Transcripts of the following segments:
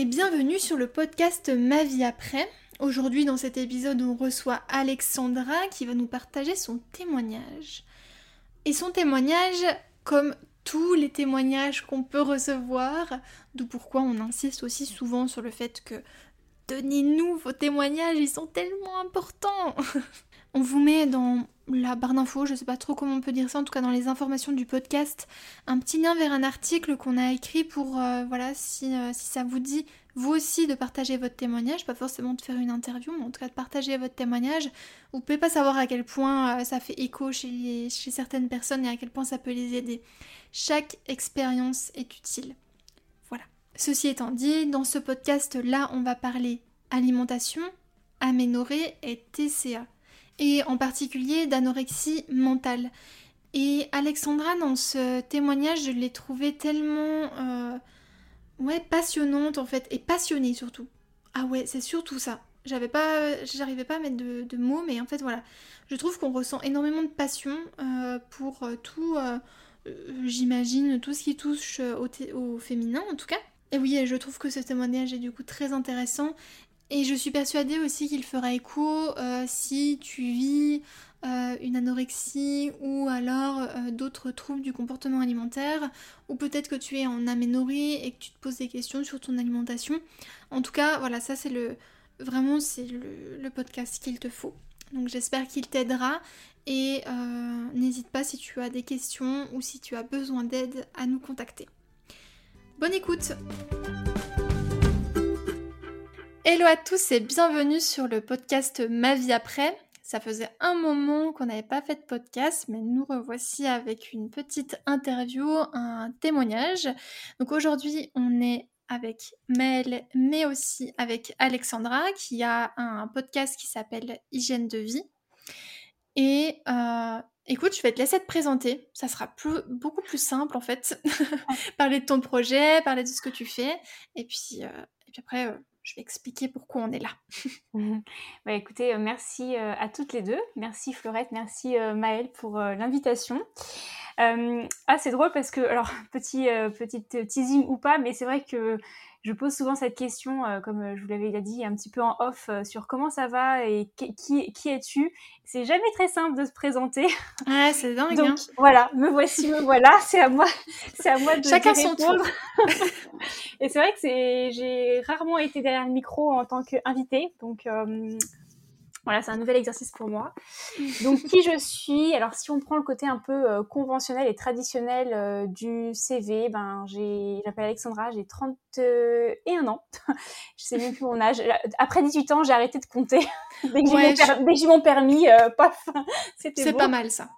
et bienvenue sur le podcast Ma vie après. Aujourd'hui dans cet épisode on reçoit Alexandra qui va nous partager son témoignage. Et son témoignage, comme tous les témoignages qu'on peut recevoir, d'où pourquoi on insiste aussi souvent sur le fait que donnez-nous vos témoignages, ils sont tellement importants. on vous met dans la barre d'infos, je sais pas trop comment on peut dire ça, en tout cas dans les informations du podcast, un petit lien vers un article qu'on a écrit pour, euh, voilà, si, euh, si, ça vous dit, vous aussi, de partager votre témoignage, pas forcément de faire une interview, mais en tout cas de partager votre témoignage. Vous pouvez pas savoir à quel point euh, ça fait écho chez, chez certaines personnes et à quel point ça peut les aider. Chaque expérience est utile. Voilà. Ceci étant dit, dans ce podcast-là, on va parler alimentation, aménorrhée et TCA et en particulier d'anorexie mentale. Et Alexandra, dans ce témoignage, je l'ai trouvée tellement euh, ouais, passionnante en fait, et passionnée surtout. Ah ouais, c'est surtout ça. J'avais pas, j'arrivais pas à mettre de, mots, mais en fait voilà, je trouve qu'on ressent énormément de passion euh, pour euh, tout, j'imagine, tout ce qui touche au, au, féminin en tout cas. Et oui, je trouve que ce témoignage est du coup très intéressant et je suis persuadée aussi qu'il fera écho euh, si tu vis euh, une anorexie ou alors euh, d'autres troubles du comportement alimentaire, ou peut-être que tu es en aménorrhée et que tu te poses des questions sur ton alimentation. En tout cas, voilà, ça c'est le vraiment c'est le, podcast qu'il te faut. Donc j'espère qu'il t'aidera et n'hésite pas si tu as des questions ou si tu as besoin d'aide à nous contacter. Bonne écoute Hello à tous et bienvenue sur le podcast Ma vie après. Ça faisait un moment qu'on n'avait pas fait de podcast, mais nous revoici avec une petite interview, un témoignage. Donc aujourd'hui, on est avec Mel, mais aussi avec Alexandra, qui a un podcast qui s'appelle Hygiène de vie. Et euh, écoute, je vais te laisser te présenter. Ça sera beaucoup plus simple en fait. parler de ton projet, parler de ce que tu fais. Et puis, euh, et puis après, euh, je vais expliquer pourquoi on est là. bah, écoutez, euh, merci euh, à toutes les deux. Merci Fleurette, merci euh, Maëlle pour l'invitation. ah, c'est drôle parce que, alors, petit, teasing ou pas, mais c'est vrai que je pose souvent cette question, euh, comme euh, je vous l'avais dit un petit peu en off, euh, sur comment ça va et qui, qui es-tu? C'est jamais très simple de se présenter. Ouais, c'est dingue. Donc hein. voilà, me voici, me voilà. C'est à moi, c'est à moi de Chacun son tour. et c'est vrai que c'est, j'ai rarement été derrière le micro en tant qu'invité, donc voilà, c'est un nouvel exercice pour moi. Donc, qui je suis? Alors, si on prend le côté un peu euh, conventionnel et traditionnel euh, du CV, ben, j'ai, j'appelle Alexandra, j'ai 31 ans. je sais même plus mon âge. Après 18 ans, j'ai arrêté de compter. dès, que j'ai mon, permis, euh, paf, c'était C'est pas mal, ça.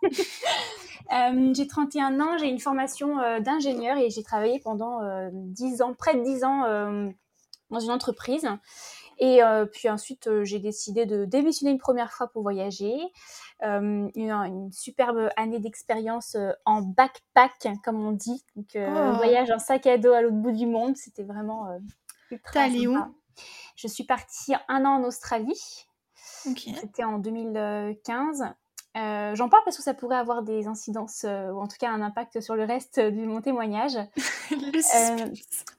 j'ai 31 ans, j'ai une formation d'ingénieur et j'ai travaillé pendant 10 ans, près de 10 ans dans une entreprise. Et euh, puis ensuite, euh, j'ai décidé de démissionner une première fois pour voyager. Euh, une, superbe année d'expérience en backpack, comme on dit. Donc, oh. voyage en sac à dos à l'autre bout du monde. C'était vraiment ultra allé où? Je suis partie un an en Australie. C'était en 2015. J'en parle parce que ça pourrait avoir des incidences, ou en tout cas un impact sur le reste de mon témoignage.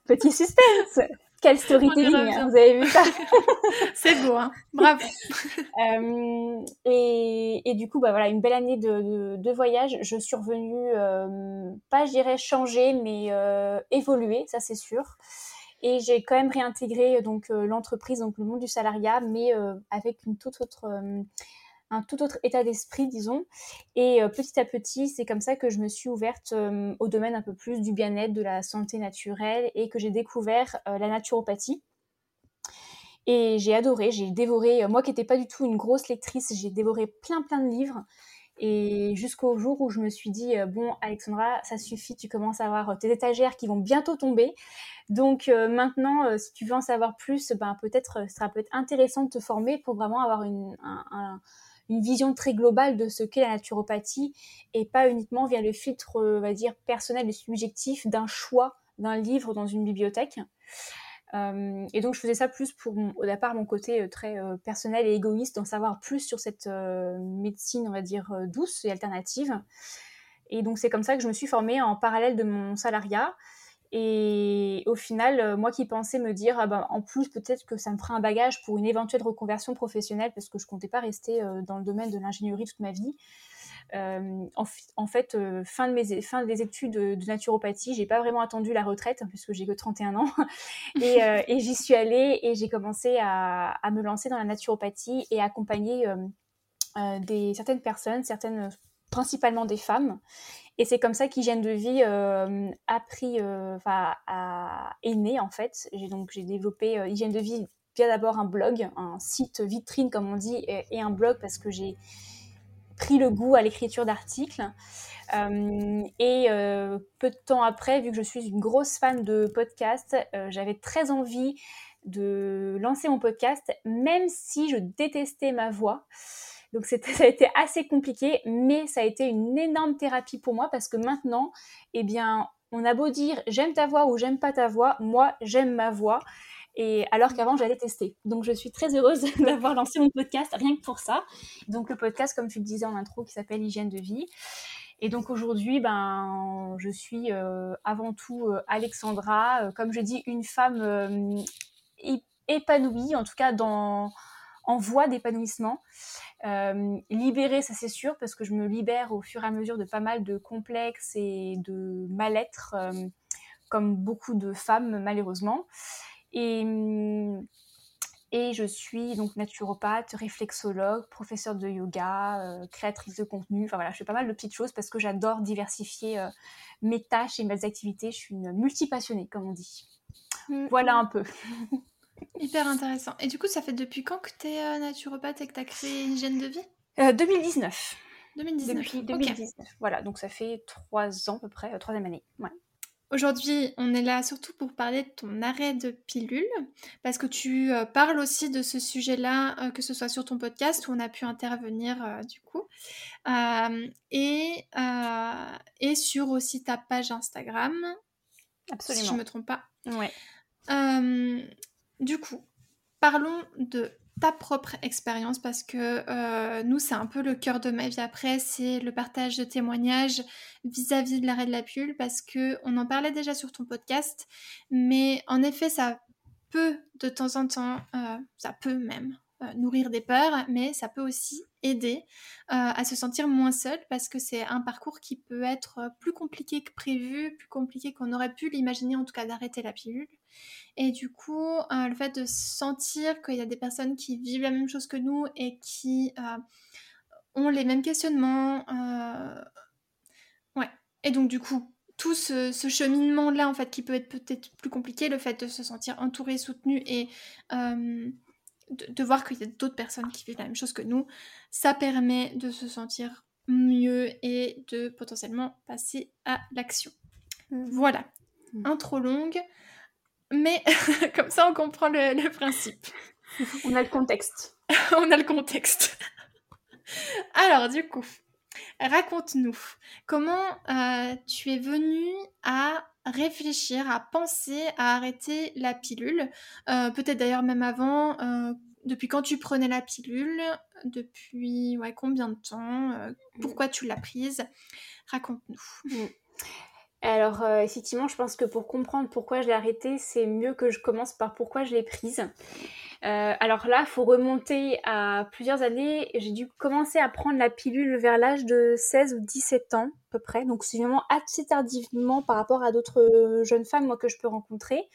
petit suspense quel storytelling, hein, vous avez vu ça C'est beau, hein bravo. euh, et, et, du coup, bah voilà, une belle année de, de, voyage. Je suis revenue, euh, pas je dirais changer, mais euh, évoluer, ça c'est sûr. Et j'ai quand même réintégré donc euh, l'entreprise, donc le monde du salariat, mais avec une toute autre un tout autre état d'esprit, disons. Et euh, petit à petit, c'est comme ça que je me suis ouverte euh, au domaine un peu plus du bien-être, de la santé naturelle et que j'ai découvert euh, la naturopathie. Et j'ai adoré, j'ai dévoré, moi qui n'étais pas du tout une grosse lectrice, j'ai dévoré plein plein de livres. Et jusqu'au jour où je me suis dit, bon, Alexandra, ça suffit, tu commences à avoir tes étagères qui vont bientôt tomber. Donc maintenant, si tu veux en savoir plus, ben, peut-être, ça peut être intéressant de te former pour vraiment avoir une, un, une vision très globale de ce qu'est la naturopathie et pas uniquement via le filtre, euh, va dire, personnel et subjectif d'un choix d'un livre dans une bibliothèque. Euh, et donc je faisais ça plus pour au départ mon côté euh, très personnel et égoïste d'en savoir plus sur cette médecine on va dire douce et alternative. Et donc c'est comme ça que je me suis formée en parallèle de mon salariat. Et au final, moi qui pensais me dire, ah ben, en plus, peut-être que ça me fera un bagage pour une éventuelle reconversion professionnelle, parce que je comptais pas rester dans le domaine de l'ingénierie toute ma vie. Euh, en, fait, euh, fin, de mes, fin des études de, naturopathie, j'ai pas vraiment attendu la retraite hein, puisque j'ai que 31 ans euh, et, j'y suis allée et j'ai commencé à, me lancer dans la naturopathie et accompagner des, certaines personnes, certaines principalement des femmes. Et c'est comme ça qu'Hygiène de Vie a pris, enfin, est née en fait. J'ai donc j'ai développé Hygiène de Vie via d'abord un blog, un site vitrine comme on dit, et un blog parce que j'ai pris le goût à l'écriture d'articles. Euh, et euh, peu de temps après, vu que je suis une grosse fan de podcasts, euh, j'avais très envie de lancer mon podcast, même si je détestais ma voix. Donc ça a été assez compliqué, mais ça a été une énorme thérapie pour moi parce que maintenant, eh bien, on a beau dire j'aime ta voix ou j'aime pas ta voix, moi j'aime ma voix. Et alors qu'avant, j'allais tester. Donc, je suis très heureuse d'avoir lancé mon podcast rien que pour ça. Donc, le podcast, comme tu le disais en intro, qui s'appelle Hygiène de vie. Et donc, aujourd'hui, ben, je suis euh, avant tout euh, Alexandra, euh, comme je dis, une femme épanouie, en tout cas dans, en voie d'épanouissement. libérée, ça c'est sûr, parce que je me libère au fur et à mesure de pas mal de complexes et de mal-être, comme beaucoup de femmes, malheureusement. Et, mm, et je suis donc naturopathe, réflexologue, professeure de yoga, euh, créatrice de contenu. Enfin voilà, je fais pas mal de petites choses parce que j'adore diversifier euh, mes tâches et mes activités. Je suis une multipassionnée, comme on dit. Mm. Voilà un peu. Hyper intéressant. Et du coup, ça fait depuis quand que tu es euh, naturopathe et que tu as créé une hygiène de vie? 2019. 2019. Depuis 2019. Voilà, donc ça fait trois ans à peu près, troisième année. Ouais. Aujourd'hui, on est là surtout pour parler de ton arrêt de pilule, parce que tu euh, parles aussi de ce sujet-là, euh, que ce soit sur ton podcast où on a pu intervenir euh, du coup, et, et sur aussi ta page Instagram. Absolument. Si je ne me trompe pas. Ouais. Du coup, parlons de ta propre expérience parce que euh, nous, c'est un peu le cœur de ma vie après, c'est le partage de témoignages vis-à-vis de l'arrêt de la pulle parce que on en parlait déjà sur ton podcast, mais en effet, ça peut de temps en temps, euh, ça peut même nourrir des peurs, mais ça peut aussi aider à se sentir moins seul parce que c'est un parcours qui peut être plus compliqué que prévu, plus compliqué qu'on aurait pu l'imaginer en tout cas d'arrêter la pilule. Et du coup, euh, le fait de sentir qu'il y a des personnes qui vivent la même chose que nous et qui euh, ont les mêmes questionnements. Euh, ouais. Et donc, du coup, tout ce, cheminement-là, en fait, qui peut être peut-être plus compliqué, le fait de se sentir entouré, soutenu et de, voir qu'il y a d'autres personnes qui vivent la même chose que nous, ça permet de se sentir mieux et de potentiellement passer à l'action. Mmh. Voilà. Mmh. Intro longue mais comme ça on comprend le, principe. On a le contexte. on a le contexte. Alors du coup, raconte-nous comment euh, tu es venue à réfléchir, à penser à arrêter la pilule. Euh, peut-être d'ailleurs même avant, euh, depuis quand tu prenais la pilule, depuis ouais, combien de temps, pourquoi tu l'as prise? Raconte-nous. Mm. Alors euh, effectivement, je pense que pour comprendre pourquoi je l'ai arrêtée, c'est mieux que je commence par pourquoi je l'ai prise. Euh, alors là, il faut remonter à plusieurs années. J'ai dû commencer à prendre la pilule vers l'âge de 16 ou 17 ans à peu près. Donc c'est vraiment assez tardivement par rapport à d'autres jeunes femmes moi, que je peux rencontrer.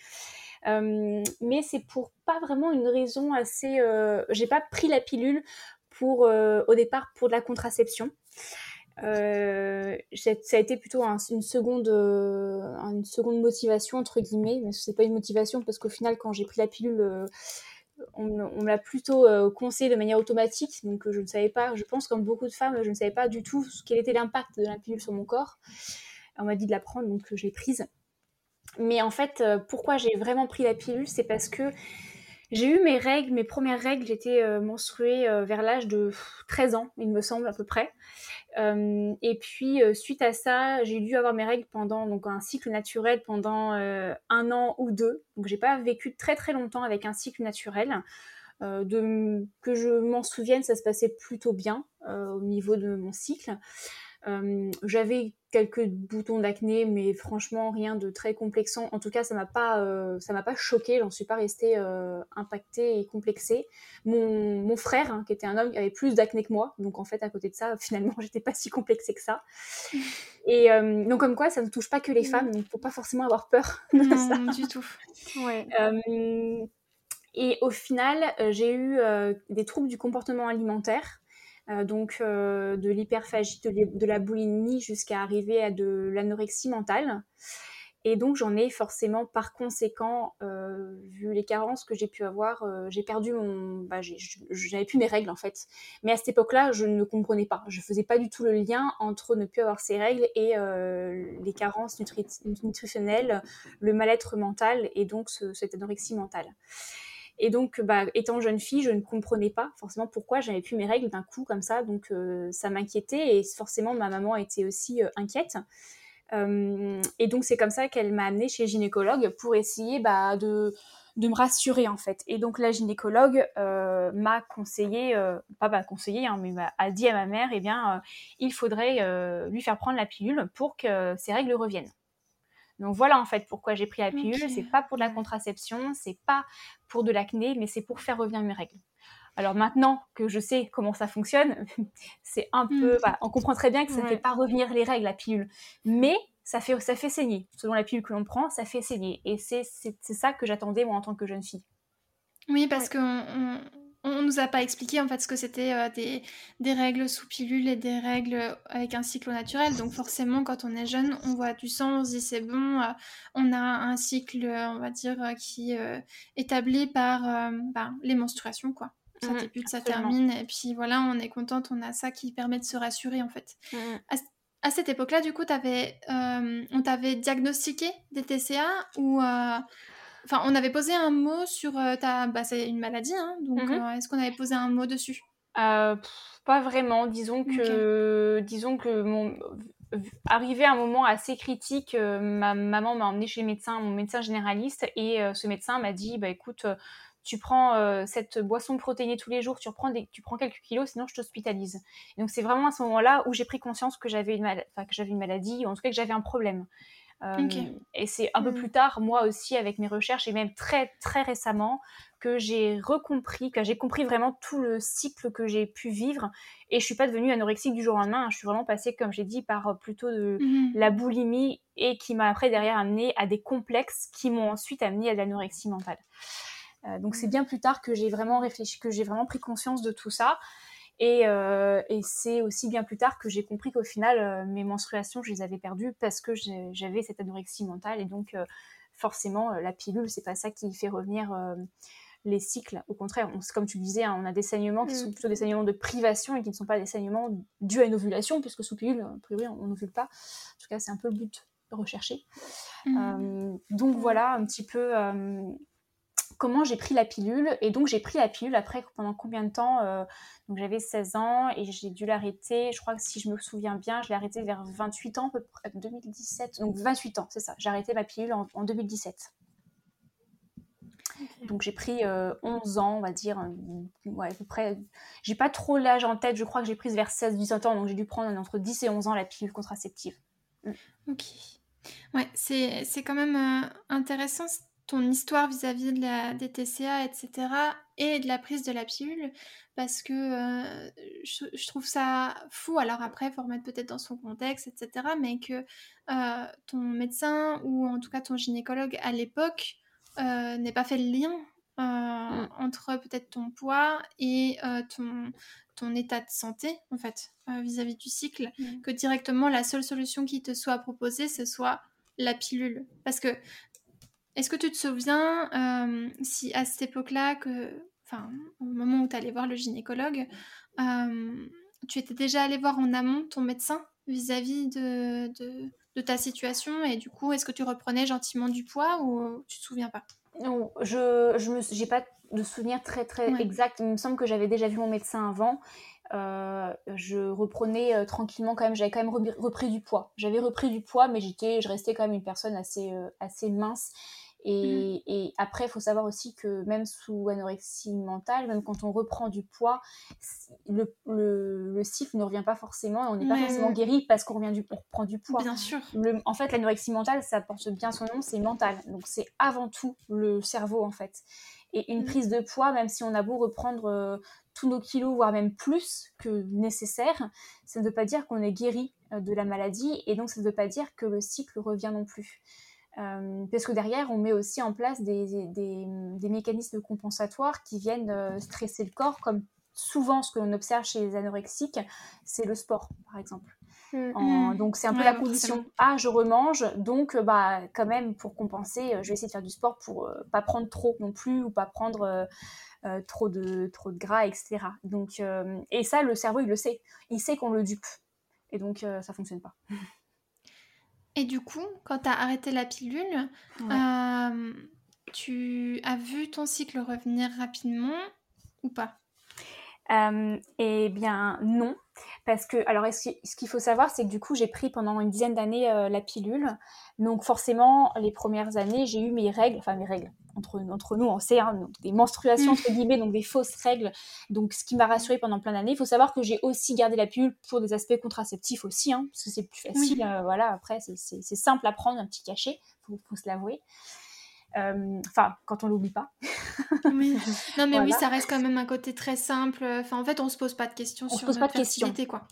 Euh, mais c'est pour pas vraiment une raison assez... J'ai pas pris la pilule pour, au départ pour de la contraception. Euh, ça a été plutôt une, seconde, euh, une seconde motivation, entre guillemets, mais c'est pas une motivation parce qu'au final, quand j'ai pris la pilule, euh, on, me l'a plutôt conseillé de manière automatique, donc je ne savais pas, je pense comme beaucoup de femmes, je ne savais pas du tout quel était l'impact de la pilule sur mon corps. On m'a dit de la prendre, donc je l'ai prise. Mais en fait, pourquoi j'ai vraiment pris la pilule, c'est parce que j'ai eu mes règles, mes premières règles, j'étais euh, menstruée euh, vers l'âge de 13 ans, il me semble à peu près. Euh, et puis suite à ça, j'ai dû avoir mes règles pendant donc un cycle naturel pendant un an ou deux. Donc j'ai pas vécu très très longtemps avec un cycle naturel. de, que je m'en souvienne, ça se passait plutôt bien au niveau de mon cycle. J'avais quelques boutons d'acné, mais franchement rien de très complexant. En tout cas, ça m'a pas, euh, ça m'a pas choqué. J'en suis pas restée euh, impactée et complexée. Mon, mon frère, hein, qui était un homme, avait plus d'acné que moi, donc en fait à côté de ça, finalement, j'étais pas si complexée que ça. Et euh, donc comme quoi, ça ne touche pas que les mm. femmes, donc faut pas forcément avoir peur de non, du tout. Ouais. et au final, j'ai eu des troubles du comportement alimentaire. Euh, donc euh, de l'hyperphagie, de, la boulimie jusqu'à arriver à de l'anorexie mentale. Et donc j'en ai forcément par conséquent, euh, vu les carences que j'ai pu avoir, j'ai perdu mon... Bah, j'avais plus mes règles en fait. Mais à cette époque-là, je ne comprenais pas. Je faisais pas du tout le lien entre ne plus avoir ces règles et les carences nutritionnelles, le mal-être mental et donc cette anorexie mentale. Et donc, bah, étant jeune fille, je ne comprenais pas forcément pourquoi j'avais plus mes règles d'un coup comme ça. Donc, euh, ça m'inquiétait et forcément, ma maman était aussi euh, inquiète. Euh, et donc, c'est comme ça qu'elle m'a amenée chez gynécologue pour essayer bah, de, me rassurer en fait. Et donc, la gynécologue m'a conseillé, pas conseillé, hein, mais a dit à ma mère, eh bien, il faudrait lui faire prendre la pilule pour que ses règles reviennent. Donc voilà en fait pourquoi j'ai pris la pilule. C'est pas pour de la contraception, c'est pas pour de l'acné, mais c'est pour faire revenir mes règles. Alors maintenant que je sais comment ça fonctionne, c'est un peu, mmh. on comprend très bien que ça ne fait pas revenir les règles la pilule, mais ça fait ça fait saigner. Selon la pilule que l'on prend, ça fait saigner, et c'est ça que j'attendais moi en tant que jeune fille. Oui, parce qu'on on nous a pas expliqué en fait ce que c'était euh, des, règles sous pilule et des règles avec un cycle naturel. Donc forcément, quand on est jeune, on voit du sang, on se dit c'est bon, euh, on a un cycle, euh, on va dire, qui est établi par ben, les menstruations, quoi. Ça mmh, débute, ça termine, et puis voilà, on est contente, on a ça qui permet de se rassurer en fait. Mmh. À, cette époque-là, du coup, avais, on t'avait diagnostiqué des TCA ou Enfin, on avait posé un mot sur euh, ta. Bah, c'est une maladie, hein, donc mhm. euh, est-ce qu'on avait posé un mot dessus? Euh, Pas vraiment. Disons que, disons que mon arrivé à un moment assez critique, ma maman m'a emmené chez le médecin, mon médecin généraliste, et ce médecin m'a dit, bah écoute, tu prends cette boisson protéinée tous les jours, tu reprends des, tu prends quelques kilos, sinon je t'hospitalise. Donc c'est vraiment à ce moment-là où j'ai pris conscience que j'avais une, que j'avais une maladie, ou en tout cas que j'avais un problème. Et c'est un peu mm. plus tard, moi aussi, avec mes recherches, et même très très récemment, que j'ai recompris, que j'ai compris vraiment tout le cycle que j'ai pu vivre. Et je suis pas devenue anorexique du jour au lendemain. Hein. Je suis vraiment passée, comme j'ai dit, par euh, plutôt de mm-hmm. la boulimie et qui m'a après derrière amené à des complexes qui m'ont ensuite amené à de l'anorexie mentale. Euh, donc c'est bien plus tard que j'ai vraiment réfléchi, que j'ai vraiment pris conscience de tout ça. Euh, et, c'est aussi bien plus tard que j'ai compris qu'au final, euh, mes menstruations, je les avais perdues parce que j'avais cette anorexie mentale. Et donc, euh, forcément, la pilule, c'est pas ça qui fait revenir les cycles. Au contraire, comme tu disais, hein, on a des saignements qui mm. sont plutôt des saignements de privation et qui ne sont pas des saignements dus à une ovulation, puisque sous pilule, a priori, on n'ovule pas. En tout cas, c'est un peu le but recherché. Mm. donc voilà un petit peu comment j'ai pris la pilule. Et donc, j'ai pris la pilule après pendant combien de temps euh, Donc, j'avais 16 ans et j'ai dû l'arrêter. Je crois que si je me souviens bien, je l'ai arrêté vers 28 ans, à peu près 2017. Donc, 28 ans, c'est ça. J'ai arrêté ma pilule en, 2017. Donc j'ai pris 11 euh, ans, on va dire, ouais, à peu près. J'ai pas trop l'âge en tête, je crois que j'ai prise vers 16-17 ans, donc j'ai dû prendre entre 10 et 11 ans la pilule contraceptive. Mm. Ok. Ouais, c'est quand même euh, intéressant ton histoire vis-à-vis de la, des TCA, etc. et de la prise de la pilule, parce que euh, je, trouve ça fou. Alors après, il faut remettre peut-être dans son contexte, etc. Mais que euh, ton médecin, ou en tout cas ton gynécologue à l'époque, euh, n'ait pas fait le lien mm. entre peut-être ton poids et ton, ton état de santé, en fait, vis-à-vis du cycle, mm. que directement la seule solution qui te soit proposée, ce soit la pilule. Parce que est-ce que tu te souviens euh, si à cette époque-là, que, enfin, au moment où tu allais voir le gynécologue, euh, tu étais déjà allé voir en amont ton médecin vis-à-vis de, de, ta situation et du coup, est-ce que tu reprenais gentiment du poids ou tu te souviens pas? Non, je je pas de souvenir très très exact. Il me semble que j'avais déjà vu mon médecin avant. Euh, je reprenais tranquillement quand même. J'avais quand même repris du poids. J'avais repris du poids, mais j'étais, je restais quand même une personne assez assez mince Et, et après, il faut savoir aussi que même sous anorexie mentale, même quand on reprend du poids, le, le, le cycle ne revient pas forcément. On n'est pas forcément guéri parce qu'on revient du, on reprend du poids. Bien sûr. Le, en fait, l'anorexie mentale, ça porte bien son nom, c'est mental. Donc c'est avant tout le cerveau en fait. Et une mm. prise de poids, même si on a beau reprendre euh, tous nos kilos, voire même plus que nécessaire, ça ne veut pas dire qu'on est guéri euh, de la maladie et donc ça ne veut pas dire que le cycle revient non plus. Euh, parce que derrière, on met aussi en place des, des, des mécanismes compensatoires qui viennent stresser le corps, comme souvent ce que l'on observe chez les anorexiques, c'est le sport, par exemple. Mm. donc c'est un peu la condition. Ah, je remange, donc bah quand même pour compenser, je vais essayer de faire du sport pour euh, pas prendre trop non plus ou pas prendre euh, euh, trop de trop de gras, etc. Donc et ça, le cerveau il le sait, il sait qu'on le dupe et donc ça fonctionne pas. Et du coup, quand tu as arrêté la pilule, tu as vu ton cycle revenir rapidement ou pas? Eh bien non, parce que, alors, ce qu'il faut savoir, c'est que du coup, j'ai pris pendant une dizaine d'années euh, la pilule. Donc, forcément, les premières années, j'ai eu mes règles, enfin mes règles, entre, entre nous, on sait, hein, des menstruations, entre guillemets, donc des fausses règles. Donc, ce qui m'a rassurée pendant plein d'années. Il faut savoir que j'ai aussi gardé la pilule pour des aspects contraceptifs aussi, hein, parce que c'est plus facile. Euh, voilà, après, c'est simple à prendre, un petit cachet, il faut, faut, se l'avouer. Euh, enfin, quand on l'oublie pas. oui. Non, mais oui, ça reste quand même un côté très simple. Enfin, en fait, on se pose pas de questions on sur se pose notre pas de questions. quoi.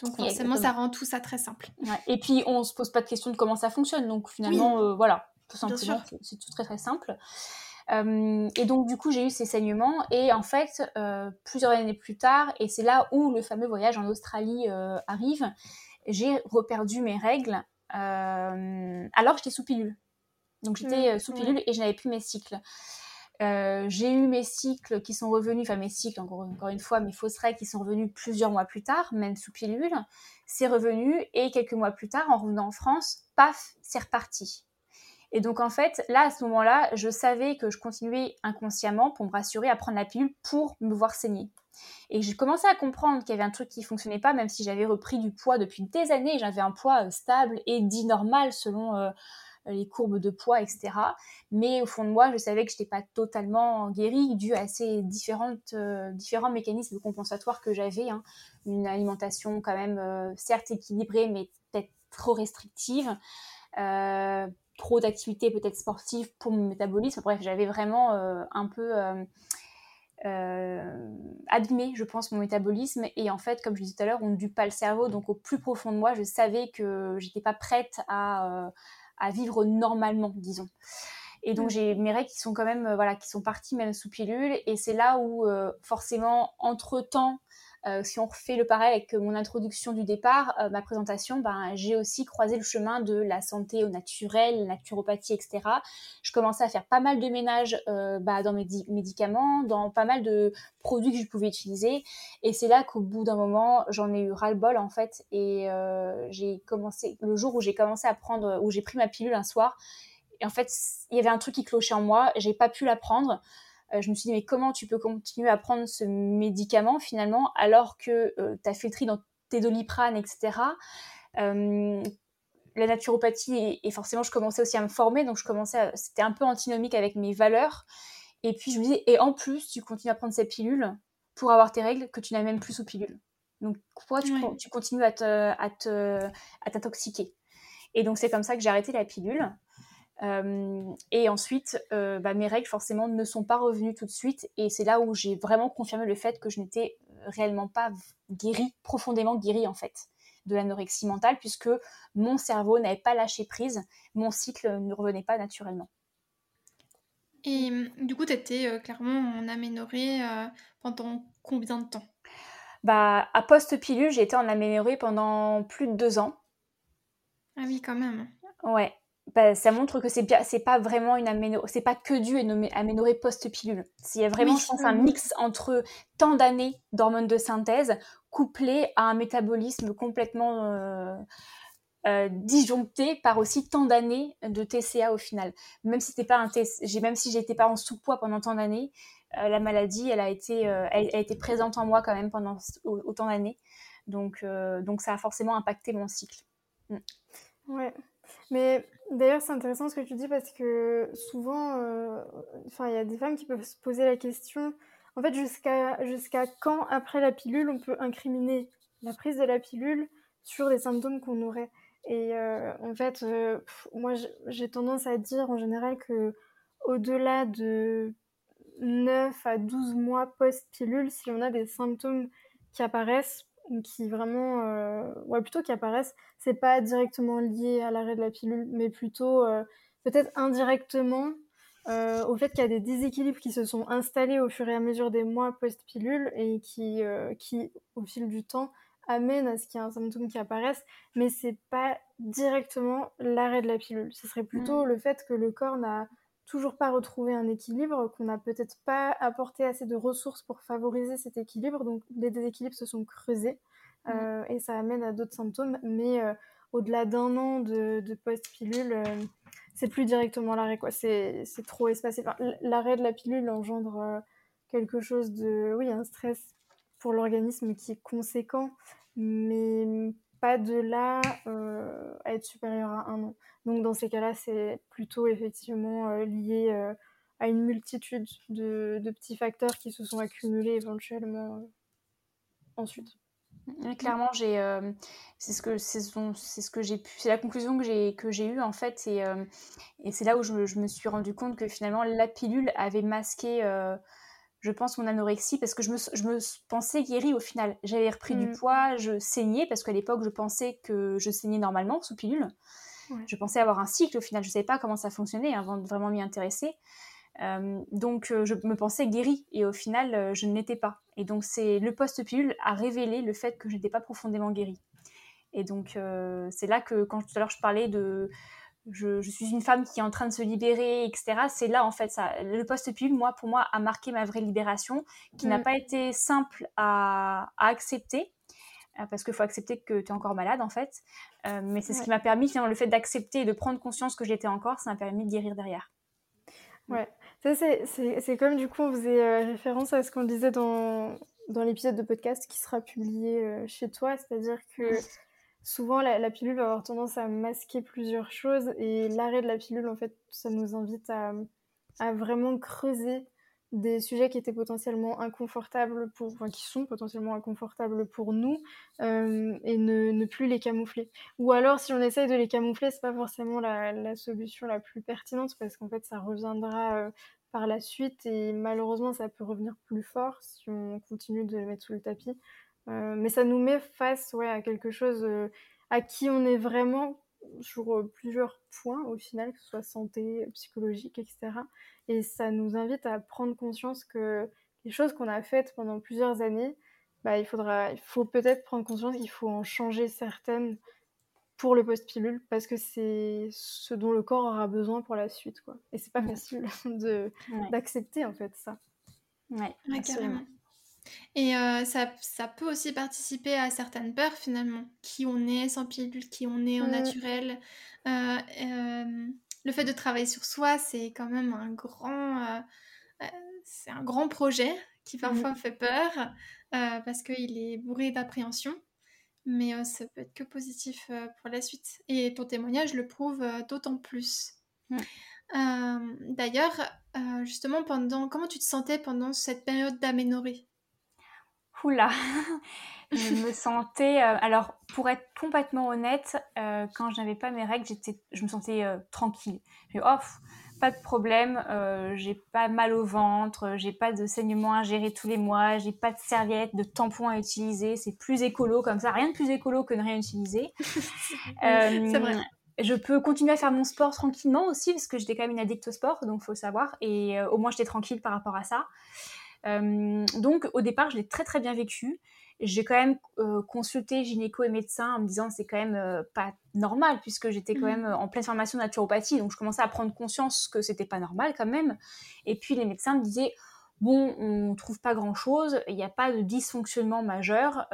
Donc forcément, ça rend tout ça très simple. Et puis, on se pose pas de questions de comment ça fonctionne. Donc finalement, euh, voilà, tout simplement, c'est tout très très simple. Euh, et donc du coup, j'ai eu ces saignements et en fait, plusieurs années plus tard, et c'est là où le fameux voyage en Australie arrive, j'ai reperdu mes règles alors j'étais sous pilule. Donc j'étais mmh, euh, sous pilule et je n'avais plus mes cycles. Euh, j'ai eu mes cycles qui sont revenus, enfin mes cycles, encore, encore une fois, mes fausses règles qui sont revenus plusieurs mois plus tard, même sous pilule. C'est revenu et quelques mois plus tard, en revenant en France, paf, c'est reparti. Et donc en fait, là, à ce moment-là, je savais que je continuais inconsciemment pour me rassurer à prendre la pilule pour me voir saigner. Et j'ai commencé à comprendre qu'il y avait un truc qui fonctionnait pas, même si j'avais repris du poids depuis des années, j'avais un poids euh, stable et dit normal selon les courbes de poids, etc. Mais au fond de moi, je savais que je n'étais pas totalement guérie dû à ces différentes, euh, différents mécanismes compensatoires que j'avais. Hein. Une alimentation quand même euh, certes équilibrée, mais peut-être trop restrictive. Euh, trop d'activités peut-être sportives pour mon métabolisme. Bref, j'avais vraiment un peu abîmé, je pense, mon métabolisme. Et en fait, comme je disais tout à l'heure, on ne dupe pas le cerveau. Donc, au plus profond de moi, je savais que j'étais pas prête à, à vivre normalement, disons. Et donc mm. j'ai mes règles qui sont quand même, euh, voilà, qui sont parties même sous pilule. Et c'est là où euh, forcément, entre temps, euh, si on refait le parallèle avec mon introduction du départ, euh, ma présentation, ben, j'ai aussi croisé le chemin de la santé au naturel, naturopathie, etc. Je commençais à faire pas mal de ménage euh, bah, dans mes médicaments, dans pas mal de produits que je pouvais utiliser. Et c'est là qu'au bout d'un moment, j'en ai eu ras-le-bol en fait. Et j'ai commencé, le jour où j'ai commencé à prendre, où j'ai pris ma pilule un soir, et en fait, il y avait un truc qui clochait en moi, j'ai pas pu la prendre. Euh, je me suis dit, mais comment tu peux continuer à prendre ce médicament finalement alors que euh, tu as fait le tri dans tes doliprane, etc. Euh, la naturopathie, et, forcément, je commençais aussi à me former, donc je commençais c'était un peu antinomique avec mes valeurs. Et puis je me dis, et en plus, tu continues à prendre ces pilules pour avoir tes règles que tu n'as même plus sous pilule. Donc pourquoi tu, tu continues à t'intoxiquer te, à Et donc c'est comme ça que j'ai arrêté la pilule. Euh, et ensuite, euh, bah, mes règles forcément ne sont pas revenues tout de suite. Et c'est là où j'ai vraiment confirmé le fait que je n'étais réellement pas guérie, profondément guérie en fait, de l'anorexie mentale, puisque mon cerveau n'avait pas lâché prise, mon cycle ne revenait pas naturellement. Et du coup, tu étais euh, clairement en aménorrhée pendant combien de temps? Bah, À post-pilule, j'ai été en aménorrhée pendant plus de deux ans. Ah oui, quand même. Ouais, bah, ça montre que c'est c'est pas vraiment une aménorrhée, c'est pas que dû à une aménorrhée post-pilule. Il y a vraiment, je pense, un mix entre tant d'années d'hormones de synthèse couplé à un métabolisme complètement euh, euh, disjoncté par aussi tant d'années de TCA au final. Même si pas un j'ai même si j'étais pas en sous-poids pendant tant d'années, euh, la maladie, elle a été, elle, a été présente en moi quand même pendant autant d'années. Donc, donc ça a forcément impacté mon cycle. Mm. Ouais. Mais d'ailleurs, c'est intéressant ce que tu dis parce que souvent, euh, il y a des femmes qui peuvent se poser la question, en fait, jusqu'à jusqu'à quand après la pilule on peut incriminer la prise de la pilule sur les symptômes qu'on aurait? Et euh, en fait, euh, moi, j'ai tendance à dire en général que au-delà de 9 à 12 mois post-pilule, si on a des symptômes qui apparaissent, qui vraiment, euh, ouais, plutôt qui apparaissent, c'est pas directement lié à l'arrêt de la pilule, mais plutôt euh, peut-être indirectement euh, au fait qu'il y a des déséquilibres qui se sont installés au fur et à mesure des mois post-pilule et qui, qui, au fil du temps, amènent à ce qu'il y ait un symptôme qui apparaisse, mais c'est pas directement l'arrêt de la pilule. Ce serait plutôt mmh. le fait que le corps n'a toujours pas retrouvé un équilibre, qu'on n'a peut-être pas apporté assez de ressources pour favoriser cet équilibre, donc les déséquilibres se sont creusés mm. euh, et ça amène à d'autres symptômes, mais euh, au-delà d'un an de, post-pilule, euh, c'est plus directement l'arrêt, quoi. C'est, trop espacé. l'arrêt de la pilule engendre quelque chose de, oui, un stress pour l'organisme qui est conséquent, mais pas de là à être supérieur à un an. Donc dans ces cas-là, c'est plutôt effectivement euh, lié euh, à une multitude de, petits facteurs qui se sont accumulés éventuellement euh, ensuite. clairement, c'est ce que ce que j'ai pu, c'est la conclusion que j'ai que j'ai eue en fait, et c'est là où je, me suis rendu compte que finalement la pilule avait masqué je pense, mon anorexie parce que je me, je me pensais guérie au final. J'avais repris du mmh. poids, je saignais parce qu'à l'époque, je pensais que je saignais normalement sous pilule. Je pensais avoir un cycle, au final, je ne savais pas comment ça fonctionnait avant de vraiment m'y intéresser. Euh, donc, euh, je me pensais guérie et au final, euh, je ne l'étais pas. Et donc, c'est le post-pilule a révélé le fait que je n'étais pas profondément guérie. Et donc, c'est là que, quand tout à l'heure je parlais de je, suis une femme qui est en train de se libérer, etc. C'est là, en fait, ça. Le post-pilule, moi, pour moi, a marqué ma vraie libération, qui n'a mm. pas été simple à, à accepter euh, parce qu'il faut accepter que tu es encore malade en fait. Euh, mais c'est ce qui m'a permis, finalement, le fait d'accepter et de prendre conscience que j'étais encore, ça m'a permis de guérir derrière. Ouais, ça c'est comme du coup on faisait euh, référence à ce qu'on disait dans, dans l'épisode de podcast qui sera publié chez toi, c'est-à-dire que souvent la, pilule va avoir tendance à masquer plusieurs choses et l'arrêt de la pilule en fait ça nous invite à, vraiment creuser des sujets qui étaient potentiellement inconfortables pour, qui sont potentiellement inconfortables pour nous euh, et ne, plus les camoufler. Ou alors, si on essaye de les camoufler, c'est pas forcément la, solution la plus pertinente parce qu'en fait, ça reviendra euh, par la suite et malheureusement, ça peut revenir plus fort si on continue de les mettre sous le tapis. Euh, mais ça nous met face ouais, à quelque chose à qui on est vraiment sur plusieurs points au final, que ce soit santé, psychologique, etc. Et ça nous invite à prendre conscience que les choses qu'on a faites pendant plusieurs années, bah, il, faudra, il faut peut-être prendre conscience qu'il faut en changer certaines pour le post-pilule parce que c'est ce dont le corps aura besoin pour la suite. Quoi. Et c'est pas facile de, d'accepter en fait ça. Ouais, absolument. Et euh, ça, ça, peut aussi participer à certaines peurs finalement. Qui on est sans pilule, qui on est en naturel. Euh, euh, le fait de travailler sur soi, c'est quand même un grand, c'est un grand projet qui parfois mmh. fait peur parce qu'il est bourré d'appréhension. Mais ça peut être que positif pour la suite. Et ton témoignage le prouve d'autant plus. Mmh. D'ailleurs, justement, pendant comment tu te sentais pendant cette période d'aménorrhée? Oula je me sentais. Euh, alors, pour être complètement honnête, euh, quand je n'avais pas mes règles, j'étais, je me sentais euh, tranquille. J'ai oh, pas de problème, j'ai pas mal au ventre, j'ai pas de saignement à gérer tous les mois, j'ai pas de serviette, de tampon à utiliser. C'est plus écolo comme ça. Rien de plus écolo que de rien utiliser. C'est vrai. Je peux continuer à faire mon sport tranquillement aussi, parce que j'étais quand même une addict au sport, donc faut savoir. Et au moins, j'étais tranquille par rapport à ça. Donc, au départ, je l'ai très très bien vécu. J'ai quand même euh, consulté gynéco et médecin en me disant c'est quand même euh, pas normal puisque j'étais quand mmh. même euh, en pleine formation naturopathie. Donc je commençais à prendre conscience que c'était pas normal quand même. Et puis les médecins me disaient bon on trouve pas grand chose il n'y a pas de dysfonctionnement majeur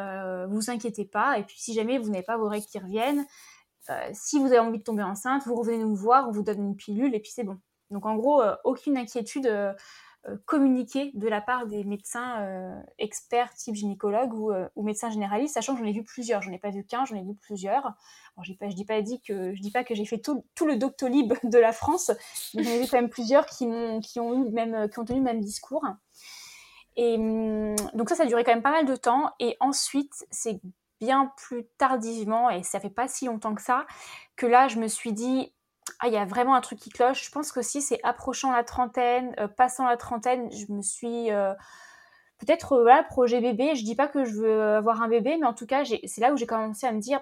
vous inquiétez pas. Et puis si jamais vous n'avez pas vos règles qui reviennent si vous avez envie de tomber enceinte vous revenez nous voir on vous donne une pilule et puis c'est bon donc en gros aucune inquiétude communiqué de la part des médecins experts type gynécologue ou, ou médecins généralistes, sachant que j'en ai vu plusieurs. J'en ai pas vu qu'un, j'en ai vu plusieurs. Alors, je dis pas dit que je dis pas que j'ai fait tout, tout, le Doctolib de la France, mais j'en ai vu quand même plusieurs qui, ont, qui ont eu même qui ont tenu le même discours. Et hum, donc ça, ça a duré quand même pas mal de temps. Et ensuite, c'est bien plus tardivement, et ça fait pas si longtemps que ça, que là, je me suis dit, ah, il y a vraiment un truc qui cloche. Je pense que si c'est approchant la trentaine, euh, passant la trentaine, je me suis euh, peut-être euh, voilà projet bébé. Je dis pas que je veux avoir un bébé, mais en tout cas, c'est là où j'ai commencé à me dire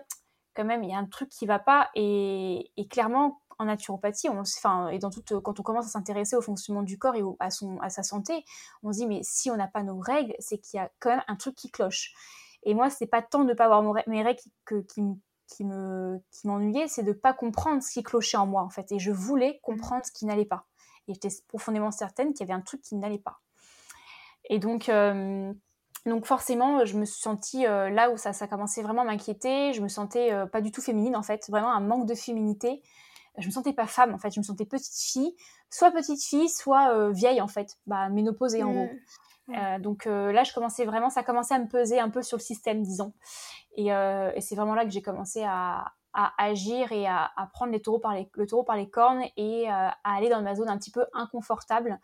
quand même il y a un truc qui va pas. Et, clairement, en naturopathie, enfin, et dans toute, quand on commence à s'intéresser au fonctionnement du corps et à, sa santé, on se dit mais si on n'a pas nos règles, c'est qu'il y a quand même un truc qui cloche. Et moi, c'est pas tant de ne pas avoir mes règles qui, qui, qui me qui m'ennuyait, c'est de pas comprendre ce qui clochait en moi en fait. Et je voulais mmh. comprendre ce qui n'allait pas. Et j'étais profondément certaine qu'il y avait un truc qui n'allait pas. Et donc euh, donc forcément, je me suis sentie euh, là où ça, ça commençait vraiment à m'inquiéter. Je me sentais euh, pas du tout féminine en fait, vraiment un manque de féminité. Je me sentais pas femme en fait, je me sentais petite fille, soit petite fille, soit vieille en fait, bah ménopausée en mmh. gros. Euh, donc euh, là, je commençais vraiment, ça commençait à me peser un peu sur le système, disons. Et, euh, c'est vraiment là que j'ai commencé à, agir et à, prendre le taureau par les cornes et à aller dans ma zone un petit peu inconfortable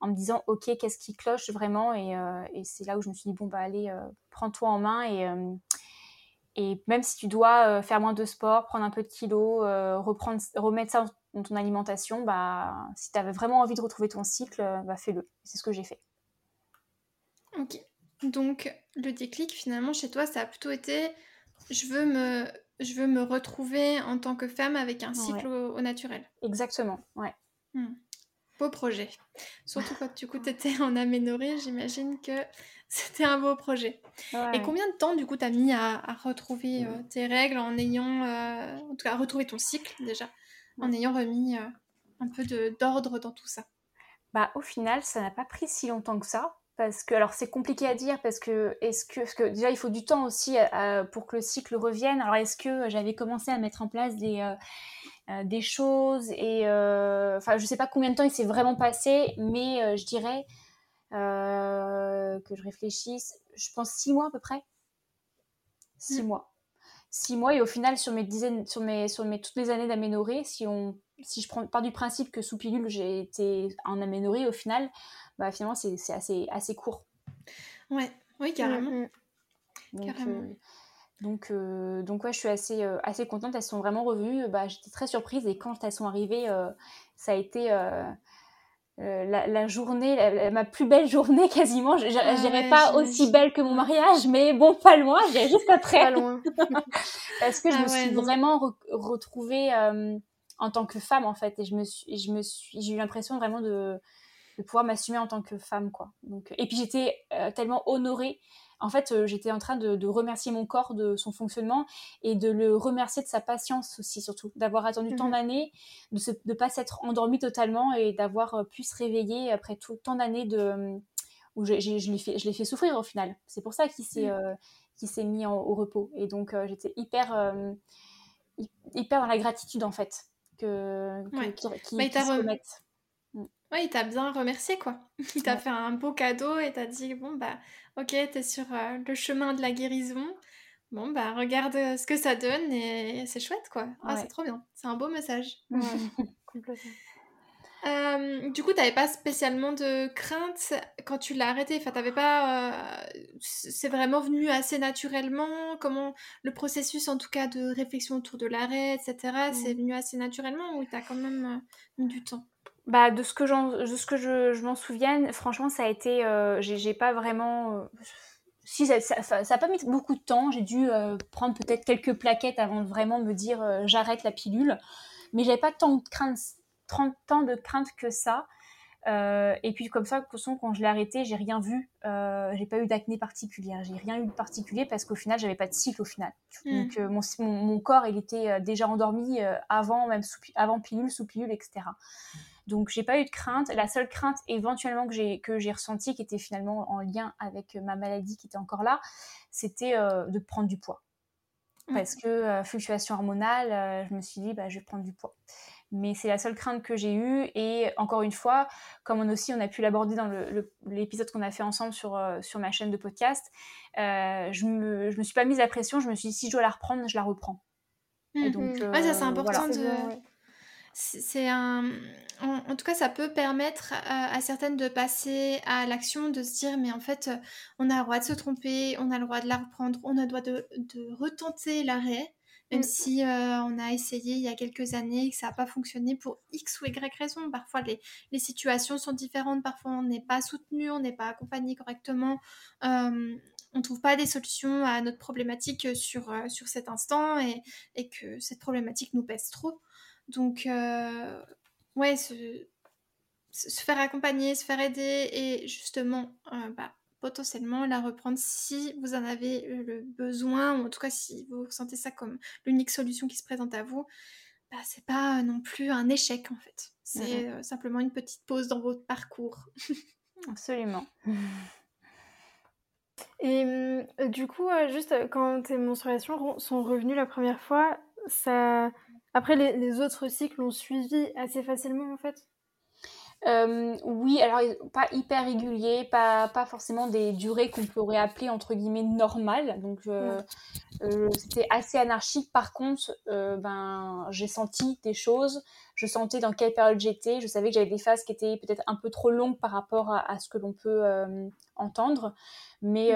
en me disant, ok, qu'est-ce qui cloche vraiment? Et, c'est là où je me suis dit, bon, bah allez, prends-toi en main et... Et même si tu dois faire moins de sport, prendre un peu de kilos, reprendre, remettre ça dans ton alimentation, bah, si tu avais vraiment envie de retrouver ton cycle, bah, fais-le. C'est ce que j'ai fait. Ok. Donc le déclic finalement chez toi, ça a plutôt été je veux me, je veux me retrouver en tant que femme avec un cycle au, naturel. Exactement, ouais. Hmm. Beau projet. Surtout quand du coup tu étais en aménorrhée, j'imagine que c'était un beau projet. Et combien de temps du coup tu as mis à, retrouver euh, tes règles en ayant, euh, en tout cas à retrouver ton cycle déjà, en ayant remis euh, un peu d'ordre dans tout ça? Bah au final ça n'a pas pris si longtemps que ça parce que alors c'est compliqué à dire parce que est-ce que, parce que déjà il faut du temps aussi euh, euh, pour que le cycle revienne. Alors est-ce que j'avais commencé à mettre en place des euh, des choses et enfin je sais pas combien de temps il s'est vraiment passé mais je dirais que je réfléchisse je pense six mois à peu près. Six mmh. mois. Six mois et au final sur mes dizaines sur mes sur mes toutes mes années d'aménorrhée si on si je prends par du principe que sous pilule j'ai été en aménorrhée au final bah, finalement, c'est assez, assez court. Ouais, oui, carrément. Mm, mm. Donc, carrément. Euh, donc, euh, donc, ouais, je suis assez, euh, assez contente. Elles sont vraiment revenues. Bah, J'étais très surprise et quand elles sont arrivées, ça a été la, journée, ma plus belle journée quasiment. Je ah dirais pas aussi belle que mon mariage, mais bon, pas loin. J'irai juste après. Pas loin. Parce que je ah me suis vraiment retrouvée en tant que femme en fait, et je me suis, je me suis, j'ai eu l'impression vraiment de de pouvoir m'assumer en tant que femme quoi. Donc et puis j'étais euh, tellement honorée. En fait euh, j'étais en train de, remercier mon corps de son fonctionnement et de le remercier de sa patience aussi surtout. D'avoir attendu tant mhm. d'années de ne pas s'être endormi totalement et d'avoir euh, pu se réveiller après tout tant d'années de où je, je l'ai fait je l'ai fait souffrir au final. C'est pour ça qu'il s'est mhm. s'est mis au repos. Et donc j'étais hyper hyper dans la gratitude en fait que, qu'il qu Ouais, il t'a bien remercié, quoi. Il t'a fait un beau cadeau et t'a dit, bon, bah, ok, t'es sur euh, le chemin de la guérison. Bon, bah, regarde euh, ce que ça donne et c'est chouette, quoi. Ah, c'est trop bien. C'est un beau message. Complètement. Euh, du coup, t'avais pas spécialement de crainte quand tu l'as arrêté? Enfin, t'avais pas. c'est vraiment venu assez naturellement? Comment le processus, en tout cas, de réflexion autour de l'arrêt, etc. C'est mmh. venu assez naturellement ou t'as quand même mis du temps? Bah, de ce que, de ce que je, je m'en souvienne, franchement, ça a été. Euh, j'ai pas vraiment. Euh, si, ça n'a pas mis beaucoup de temps. J'ai dû euh, prendre peut-être quelques plaquettes avant de vraiment me dire j'arrête la pilule. Mais j'avais pas tant de crainte, 30 ans de crainte que ça. et puis comme ça, de toute façon, quand je l'ai arrêté, j'ai rien vu. j'ai pas eu d'acné particulière. J'ai rien eu de particulier parce qu'au final, j'avais pas de cycle au final. Mmh. Donc mon, mon, mon, corps, il était déjà endormi avant, même sous, avant pilule, sous pilule, etc. Donc j'ai pas eu de crainte. La seule crainte éventuellement que j'ai que j'ai ressentie, qui était finalement en lien avec ma maladie qui était encore là, c'était euh, de prendre du poids. mmh. parce que fluctuation hormonale, je me suis dit, bah, je vais prendre du poids mais c'est la seule crainte que j'ai eue. Et encore une fois, comme on aussi on a pu l'aborder dans l'épisode qu'on a fait ensemble sur, euh, sur ma chaîne de podcast, euh, je me, je me suis pas mise la pression. Je me suis dit si je dois la reprendre, je la reprends. Et donc, ça c'est euh, important de. C'est un. En, tout cas, ça peut permettre à, certaines de passer à l'action, de se dire mais en fait, on a le droit de se tromper, on a le droit de la reprendre, on a le droit de, de retenter l'arrêt. Même mmh. si euh, on a essayé il y a quelques années et que ça n'a pas fonctionné pour X ou Y raison. Parfois, les, les situations sont différentes. Parfois, on n'est pas soutenu, on n'est pas accompagné correctement. Euh, on ne trouve pas des solutions à notre problématique sur, euh, sur cet instant et, et, que cette problématique nous pèse trop. Donc, ouais, se, se, faire accompagner, se faire aider et justement, bah, potentiellement la reprendre si vous en avez le besoin, ou en tout cas si vous ressentez ça comme l'unique solution qui se présente à vous, bah, c'est pas non plus un échec en fait. C'est euh, simplement une petite pause dans votre parcours. Absolument. Et euh, du coup, euh, juste quand tes menstruations sont revenues la première fois, ça... après les autres cycles ont suivi assez facilement en fait? Euh, oui, alors pas hyper régulier, pas, pas forcément des durées qu'on pourrait appeler entre guillemets normales. Donc euh, euh, c'était assez anarchique. Par contre, ben j'ai senti des choses. Je sentais dans quelle période j'étais. Je savais que j'avais des phases qui étaient peut-être un peu trop longues par rapport à, ce que l'on peut entendre. Mais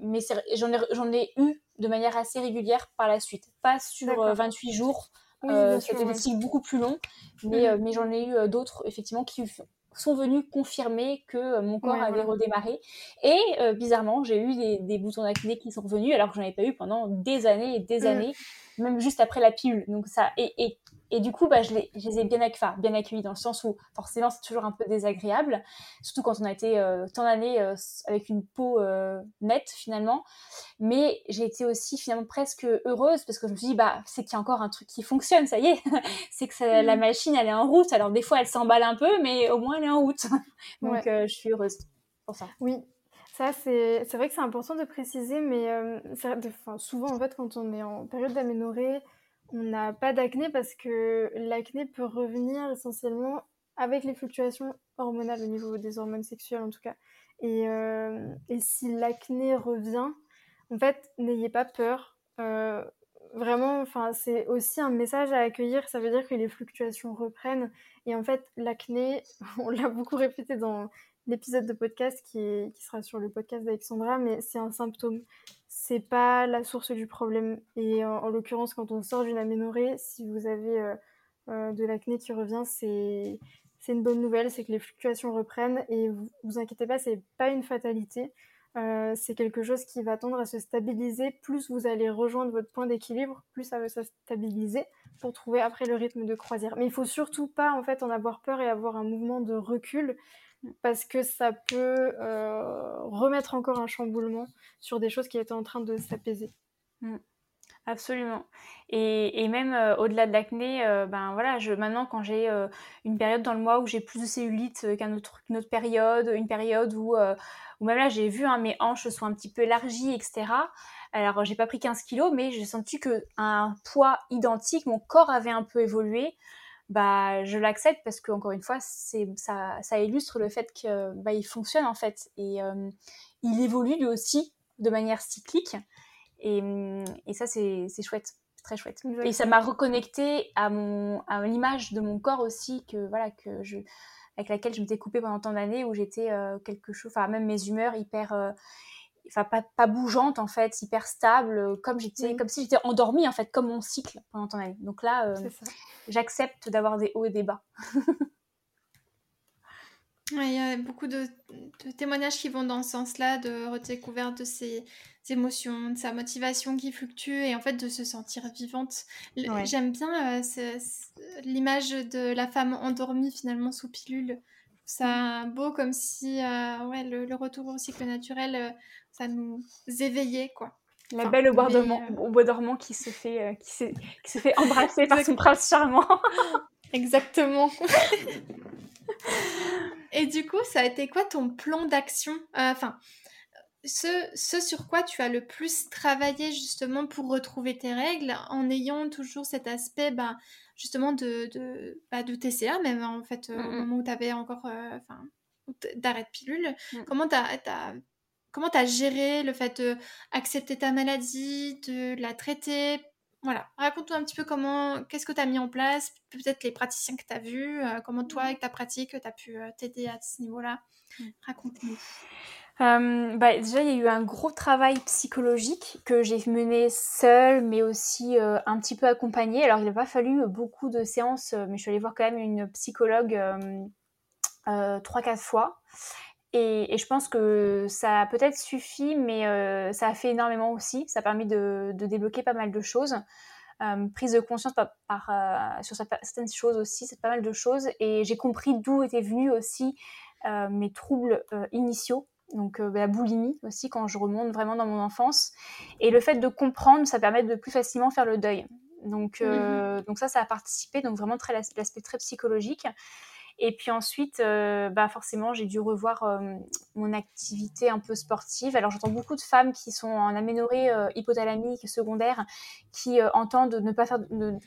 mais j'en ai, j'en ai eu de manière assez régulière par la suite. Pas sur 28 jours. Euh, c'était des cycles beaucoup plus longs, mais, mm. euh, mais j'en ai eu euh, d'autres effectivement qui sont venus confirmer que mon corps avait redémarré. Et bizarrement, j'ai eu des, des boutons d'acné qui sont revenus alors que j'en avais pas eu pendant des années et des mm. années, même juste après la pilule. Donc ça, et, et et du coup, bah, je, les, je les ai bien, bien accueillis dans le sens où forcément c'est toujours un peu désagréable, surtout quand on a été euh, tant d'années euh, avec une peau euh, nette finalement. Mais j'ai été aussi finalement presque heureuse parce que je me suis dit, bah, c'est qu'il y a encore un truc qui fonctionne, ça y est. c'est que la mmh. machine, elle est en route. Alors des fois, elle s'emballe un peu, mais au moins, elle est en route. Donc je suis heureuse pour ça. Oui, ça, c'est vrai que c'est important de préciser, mais souvent, en fait, quand on est en période d'aménorrhée, on n'a pas d'acné parce que l'acné peut revenir essentiellement avec les fluctuations hormonales au niveau des hormones sexuelles en tout cas. Et, euh, si l'acné revient, en fait, n'ayez pas peur. Euh, vraiment, enfin, c'est aussi un message à accueillir. Ça veut dire que les fluctuations reprennent. Et en fait, l'acné, on l'a beaucoup répété dans l'épisode de podcast qui, qui sera sur le podcast d'Alexandra, mais c'est un symptôme c'est pas la source du problème. Et en, l'occurrence, quand on sort d'une aménorrhée, si vous avez euh, euh, de l'acné qui revient, c'est une bonne nouvelle, c'est que les fluctuations reprennent et vous, vous inquiétez pas, c'est pas une fatalité. Euh, c'est quelque chose qui va tendre à se stabiliser. Plus vous allez rejoindre votre point d'équilibre, plus ça va se stabiliser pour trouver après le rythme de croisière. Mais il faut surtout pas en fait en avoir peur et avoir un mouvement de recul parce que ça peut euh, remettre encore un chamboulement sur des choses qui étaient en train de s'apaiser. Mm. Absolument. Et, et même euh, au-delà de l'acné, euh, ben voilà, je, maintenant quand j'ai une période dans le mois où j'ai plus de cellulite qu'une autre, période, une période où, où même là j'ai vu hein, mes hanches sont un petit peu élargies, etc. Alors j'ai pas pris 15 kilos, mais j'ai senti que un poids identique, mon corps avait un peu évolué bah je l'accepte parce que encore une fois c'est ça, ça illustre le fait que bah, il fonctionne en fait. Et euh, il évolue lui aussi de manière cyclique. Et, et ça c'est chouette. Très chouette. Et ça m'a reconnecté à mon à l'image de mon corps aussi que voilà que je avec laquelle je m'étais coupée pendant tant d'années où j'étais euh, quelque chose enfin même mes humeurs hyper euh, enfin pas, pas, bougeante en fait, hyper stable, euh, comme j'étais, comme si j'étais endormie en fait, comme mon cycle pendant ton année. Donc là, euh, j'accepte d'avoir des hauts et des bas. Il y a beaucoup de, témoignages qui vont dans ce sens-là, de redécouverte de ses émotions, de sa motivation qui fluctue et en fait de se sentir vivante. J'aime bien euh, l'image de la femme endormie finalement sous pilule ça beau comme si ouais, le, retour au cycle naturel ça nous éveillait, quoi. La belle au bois, dormant, euh, au bois dormant qui se fait, euh, qui, se, qui se fait embrasser par son prince charmant. Exactement. Et du coup, ça a été quoi ton plan d'action? Euh, Enfin, ce, ce sur quoi tu as le plus travaillé justement pour retrouver tes règles en ayant toujours cet aspect bah, justement de, de, bah, de TCA, même en fait, euh, au moment où tu avais encore euh, enfin d'arrêt de pilule. Mm. Comment tu as, comment tu as géré le fait d'accepter ta maladie, de la traiter? Voilà, raconte-nous un petit peu comment, qu'est-ce que tu as mis en place, peut-être les praticiens que tu as vus, euh, comment toi, avec ta pratique, tu as pu t'aider à ce niveau-là? Mm. Raconte-nous. Euh, bah, déjà, il y a eu un gros travail psychologique que j'ai mené seule, mais aussi euh, un petit peu accompagnée. Alors, il n'a pas fallu beaucoup de séances, euh, mais je suis allée voir quand même une psychologue trois, quatre fois. Et, je pense que ça a peut-être suffi, mais ça a fait énormément aussi. Ça a permis de, débloquer pas mal de choses. prise de conscience sur certaines choses aussi, c'est pas mal de choses. Et j'ai compris d'où étaient venus aussi mes troubles initiaux donc euh, la boulimie aussi quand je remonte vraiment dans mon enfance. Et le fait de comprendre, ça permet de plus facilement faire le deuil. Donc, euh, mmh donc ça, ça a participé, donc vraiment très l'aspect très psychologique. Et puis ensuite, euh, bah forcément, j'ai dû revoir euh, mon activité un peu sportive. Alors j'entends beaucoup de femmes qui sont en aménorrhée euh, hypothalamique secondaire, qui entendent ne pas faire,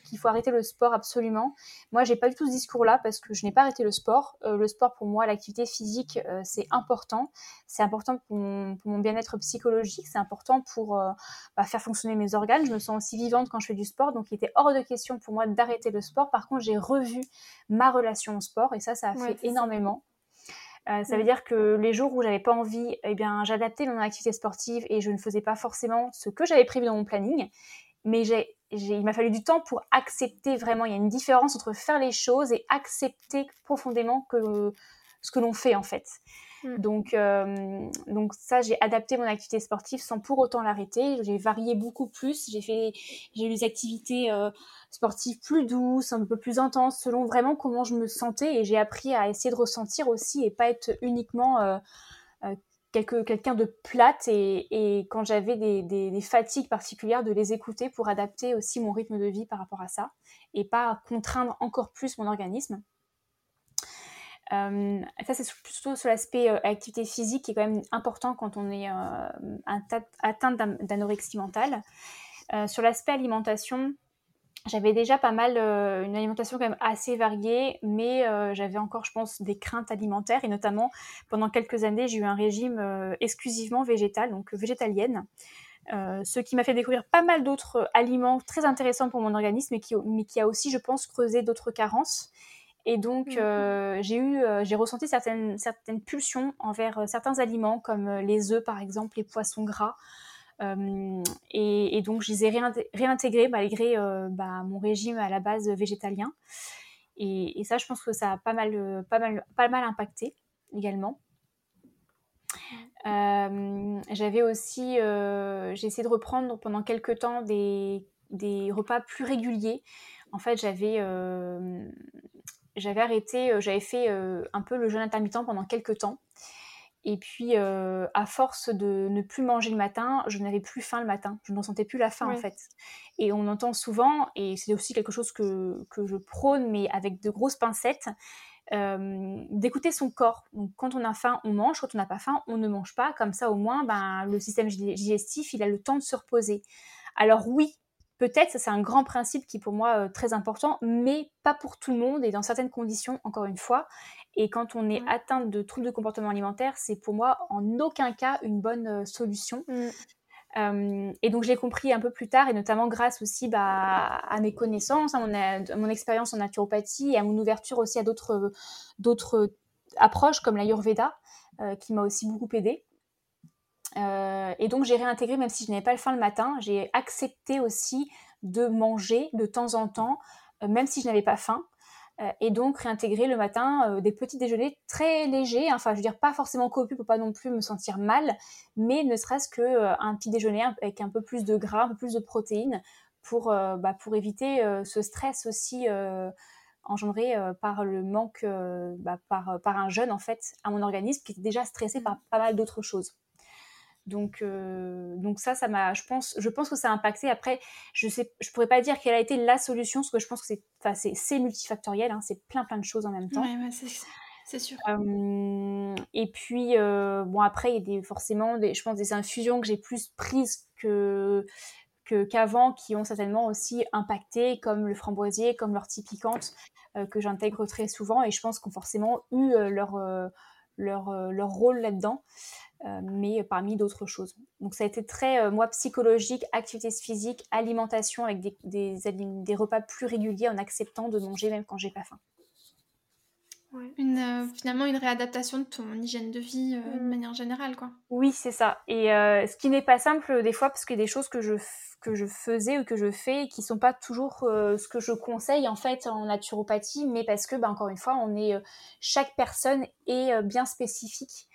qu'il faut arrêter le sport absolument. Moi, j'ai pas du tout ce discours-là parce que je n'ai pas arrêté le sport. le sport pour moi, l'activité physique, c'est important. C'est important pour mon, bien-être psychologique. C'est important pour bah, faire fonctionner mes organes. Je me sens aussi vivante quand je fais du sport, donc il était hors de question pour moi d'arrêter le sport. Par contre, j'ai revu ma relation au sport ça, ça a fait énormément. Euh, ça veut dire que les jours où j'avais pas envie, eh bien, j'adaptais mon activité sportive et je ne faisais pas forcément ce que j'avais prévu dans mon planning. Mais j'ai, il m'a fallu du temps pour accepter vraiment. Il y a une différence entre faire les choses et accepter profondément que ce que l'on fait en fait. Mm. Donc, euh, donc ça, j'ai adapté mon activité sportive sans pour autant l'arrêter. J'ai varié beaucoup plus. J'ai fait, j'ai eu des activités euh, sportives plus douces, un peu plus intenses, selon vraiment comment je me sentais. Et j'ai appris à essayer de ressentir aussi et pas être uniquement euh, quelqu'un de plate. Et, et quand j'avais des, des, des, fatigues particulières, de les écouter pour adapter aussi mon rythme de vie par rapport à ça et pas contraindre encore plus mon organisme. Euh, ça, c'est plutôt sur l'aspect euh, activité physique qui est quand même important quand on est euh, atteint d'anorexie mentale. sur l'aspect alimentation, j'avais déjà pas mal, une alimentation quand même assez variée, mais j'avais encore, je pense, des craintes alimentaires et notamment pendant quelques années, j'ai eu un régime exclusivement végétal, donc végétalienne. ce qui m'a fait découvrir pas mal d'autres aliments très intéressants pour mon organisme, mais qui a aussi, je pense, creusé d'autres carences. Et donc, mmh. euh, j'ai eu, euh, j'ai ressenti certaines, certaines pulsions envers euh, certains aliments, comme les œufs par exemple, les poissons gras. Et, donc, je les ai réintégrés malgré bah, mon régime à la base végétalien. Et, ça, je pense que ça a pas mal, pas mal, pas mal impacté également. J'avais aussi, j'ai essayé de reprendre pendant quelques temps des, des repas plus réguliers. En fait, j'avais j'avais arrêté, euh, j'avais fait euh, un peu le jeûne intermittent pendant quelques temps. Et puis, euh, à force de ne plus manger le matin, je n'avais plus faim le matin. Je n'en sentais plus la faim, en fait. Et on entend souvent, et c'est aussi quelque chose que, que, je prône, mais avec de grosses pincettes, d'écouter son corps. Donc, quand on a faim, on mange. Quand on n'a pas faim, on ne mange pas. Comme ça, au moins, ben, le système digestif, il a le temps de se reposer. Alors oui, Peut-être, c'est un grand principe qui est pour moi euh, très important, mais pas pour tout le monde et dans certaines conditions, encore une fois. Et quand on est atteint de troubles de comportement alimentaire, c'est pour moi en aucun cas une bonne euh, solution. Mm. Euh, et donc, j'ai compris un peu plus tard, et notamment grâce aussi bah, à mes connaissances, à mon, expérience en naturopathie et à mon ouverture aussi à d'autres, approches comme l'Ayurveda, qui m'a aussi beaucoup aidée. Euh, et donc j'ai réintégré, même si je n'avais pas le faim le matin, j'ai accepté aussi de manger de temps en temps, euh, même si je n'avais pas faim. Euh, et donc réintégrer le matin des petits déjeuners très légers, hein, enfin je veux dire pas forcément copieux pour pas non plus me sentir mal, mais ne serait-ce qu'un un petit déjeuner avec un peu plus de gras, un peu plus de protéines pour, bah, pour éviter ce stress aussi engendré par le manque, bah, par, par un jeûne en fait à mon organisme qui était déjà stressé par pas mal d'autres choses. Donc, euh, donc ça, ça m'a, je pense, je pense que ça a impacté. Après, je sais, je pourrais pas dire quelle a été la solution, parce que je pense que c'est, c'est, multifactoriel, hein, c'est plein plein de choses en même temps. C'est sûr. et puis, bon, après, il y a des, forcément, des, je pense, des infusions que j'ai plus prises que qu'avant, qui ont certainement aussi impacté, comme le framboisier, comme l'ortie piquante, que j'intègre très souvent, et je pense qu'ont forcément eu leur, leur, leur rôle là-dedans. mais parmi d'autres choses. Donc ça a été très, moi, psychologique, activité physique, alimentation avec des, des, des, repas plus réguliers en acceptant de manger même quand j'ai pas faim. Une, euh, finalement, une réadaptation de ton hygiène de vie euh, de mm. manière générale, quoi. Oui, c'est ça. Et euh, ce qui n'est pas simple des fois, parce qu'il y a des choses que je, que je faisais ou que je fais qui sont pas toujours ce que je conseille en fait en naturopathie, mais parce que, bah, encore une fois, on est chaque personne est bien spécifique.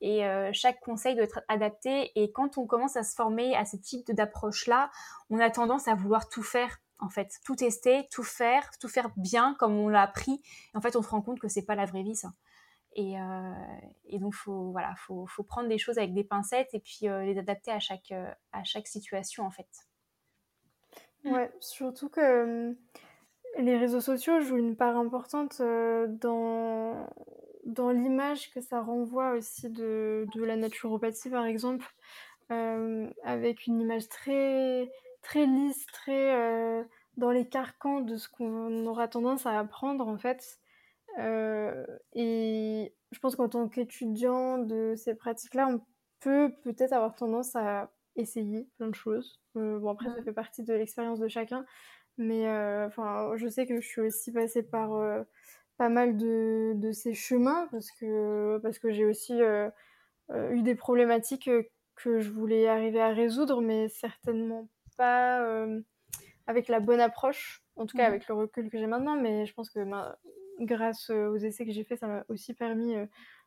et chaque conseil doit être adapté. Et quand on commence à se former à ce type d'approche-là, on a tendance à vouloir tout faire en fait, tout tester, tout faire, tout faire bien comme on l'a appris. En fait, on se rend compte que c'est pas la vraie vie, ça. Et, euh, donc, faut, voilà, faut, prendre des choses avec des pincettes et puis euh, les adapter à chaque, euh, à chaque situation, en fait. Ouais, surtout que les réseaux sociaux jouent une part importante dans, dans l'image que ça renvoie aussi de, de la naturopathie, par exemple, avec une image très très lisse, très euh, dans les carcans de ce qu'on aura tendance à apprendre en fait. Euh, et je pense qu'en tant qu'étudiant de ces pratiques-là, on peut peut-être avoir tendance à essayer plein de choses. Euh, bon après, ça fait partie de l'expérience de chacun, mais enfin, je sais que je suis aussi passée par pas mal de, de, ces chemins parce que parce que j'ai aussi eu des problématiques que je voulais arriver à résoudre, mais certainement pas euh, avec la bonne approche, en tout cas mhm. avec le recul que j'ai maintenant, mais je pense que ben, grâce aux essais que j'ai faits, ça m'a aussi permis euh,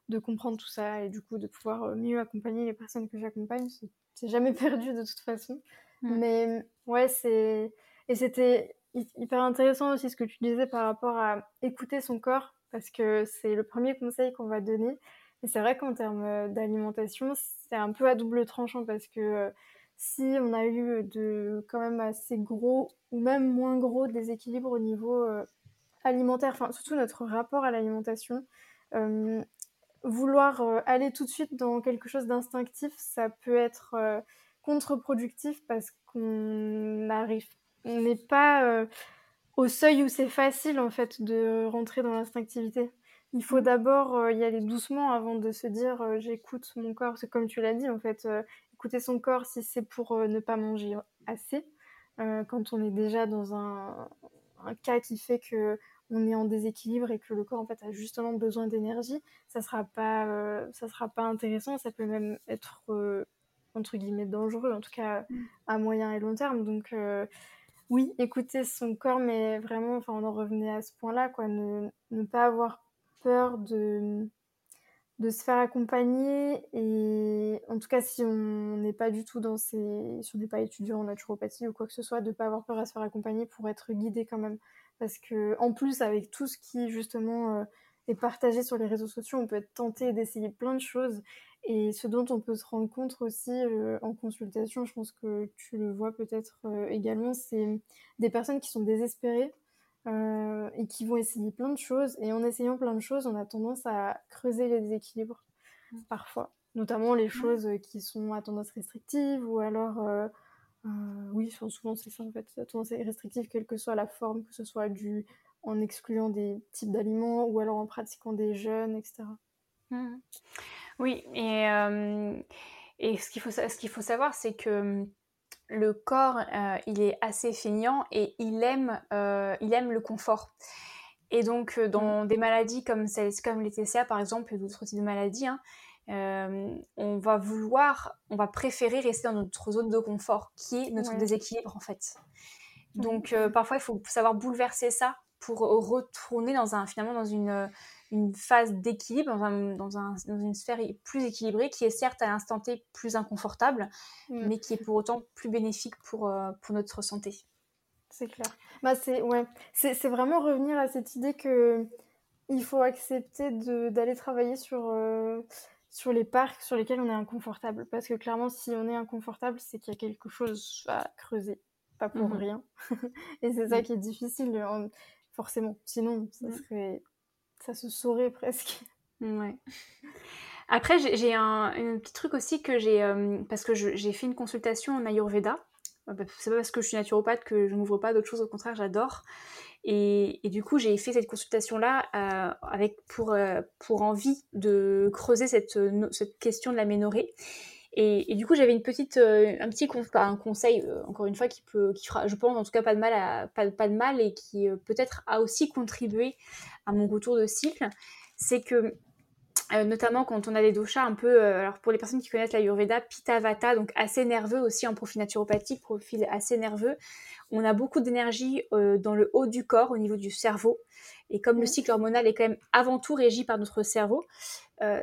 de comprendre tout ça et du coup de pouvoir euh, mieux accompagner les personnes que j'accompagne. C'est jamais perdu de toute façon. Mais ouais, c'est. Et c'était hyper intéressant aussi ce que tu disais par rapport à écouter son corps, parce que c'est le premier conseil qu'on va donner. Et c'est vrai qu'en termes d'alimentation, c'est un peu à double tranchant parce que si on a eu de quand même assez gros ou même moins gros déséquilibres au niveau euh, alimentaire, enfin surtout notre rapport à l'alimentation. Euh, vouloir euh, aller tout de suite dans quelque chose d'instinctif, ça peut être contre-productif parce qu'on n'arrive, on n'est pas au seuil où c'est facile en fait de rentrer dans l'instinctivité. Il faut mmh. d'abord y aller doucement avant de se dire j'écoute mon corps. C'est comme tu l'as dit en fait, écouter son corps si c'est pour euh, ne pas manger assez. Euh, quand on est déjà dans un, cas qui fait que on est en déséquilibre et que le corps en fait a justement besoin d'énergie, ça sera pas euh, ça sera pas intéressant, ça peut même être entre guillemets dangereux en tout cas mm. à moyen et long terme. Donc oui, écouter son corps mais vraiment enfin on en revenait à ce point-là quoi, ne, ne pas avoir peur de de se faire accompagner et en tout cas si on n'est pas du tout dans ces si on n'est pas étudiant en naturopathie ou quoi que ce soit de pas avoir peur à se faire accompagner pour être guidé quand même. Parce que en plus avec tout ce qui justement euh, est partagé sur les réseaux sociaux on peut être tenté d'essayer plein de choses et ce dont on peut se rendre compte aussi euh, en consultation je pense que tu le vois peut-être euh, également c'est des personnes qui sont désespérées euh, et qui vont essayer plein de choses. Et en essayant plein de choses, on a tendance à creuser les déséquilibres mm. parfois, notamment les choses qui sont à tendance restrictive ou alors, euh, euh, oui, souvent c'est ça en fait, à tendance restrictive, quelle que soit la forme, que ce soit du en excluant des types d'aliments ou alors en pratiquant des jeûnes, etc. Mm. Oui, et, et ce qu'il faut, ce qu'il faut savoir, c'est que le corps, euh, il est assez feignant et il aime, euh, il aime le confort. Et donc, euh, dans mm. des maladies comme, comme les TCA, par exemple, et d'autres types de maladies, hein, on va vouloir, on va préférer rester dans notre zone de confort, qui est notre déséquilibre, en fait. Donc, parfois, il faut savoir bouleverser ça pour retourner dans un, finalement dans une, une phase d'équilibre, dans, une sphère plus équilibrée, qui est certes à l'instant T plus inconfortable, mm. mais qui est pour autant plus bénéfique pour, euh, pour notre santé. C'est clair. Bah, c'est ouais. vraiment revenir à cette idée que il faut accepter d'aller travailler sur, euh, sur les parcs sur lesquels on est inconfortable. Parce que clairement, si on est inconfortable, c'est qu'il y a quelque chose à creuser. Pas pour mm-hmm. rien. Et c'est ça mm. qui est difficile, forcément. Sinon, ça mm. serait ça se saurait presque. Ouais. Après, j'ai un, petit truc aussi que j'ai, euh, parce que j'ai fait une consultation en Ayurveda. Euh, bah, c'est pas parce que je suis naturopathe que je n'ouvre pas d'autres choses, au contraire, j'adore. Et, du coup, j'ai fait cette consultation-là euh, pour, pour envie de creuser cette, cette question de la ménorée. Et, du coup, j'avais une petite, un petit un conseil, encore une fois, qui peut, qui fera, je pense, en tout cas, pas de mal, à, pas, pas de mal et qui peut-être a aussi contribué à mon retour de cycle. C'est que euh, notamment quand on a des doshas un peu, euh, alors pour les personnes qui connaissent la Yurveda, Pitta Vata, donc assez nerveux aussi en profil naturopathique, profil assez nerveux. On a beaucoup d'énergie euh, dans le haut du corps, au niveau du cerveau. Et comme le cycle hormonal est quand même avant tout régi par notre cerveau,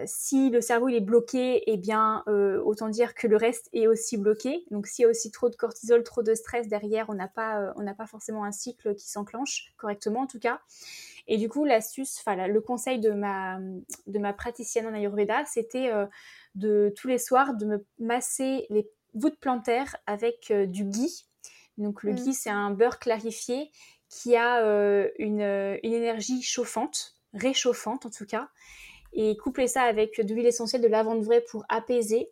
si le cerveau il est bloqué, eh bien autant dire que le reste est aussi bloqué. Donc s'il y a aussi trop de cortisol, trop de stress derrière, on n'a pas, on n'a pas forcément un cycle qui s'enclenche correctement en tout cas. Et du coup, l'astuce, enfin le conseil de ma, de ma praticienne en Ayurveda, c'était euh, de tous les soirs de me masser les voûtes plantaires avec euh, du ghee. Donc le mmh. ghee, c'est un beurre clarifié qui a euh, une, une, énergie chauffante, réchauffante en tout cas, et coupler ça avec de l'huile essentielle de lavande vraie pour apaiser.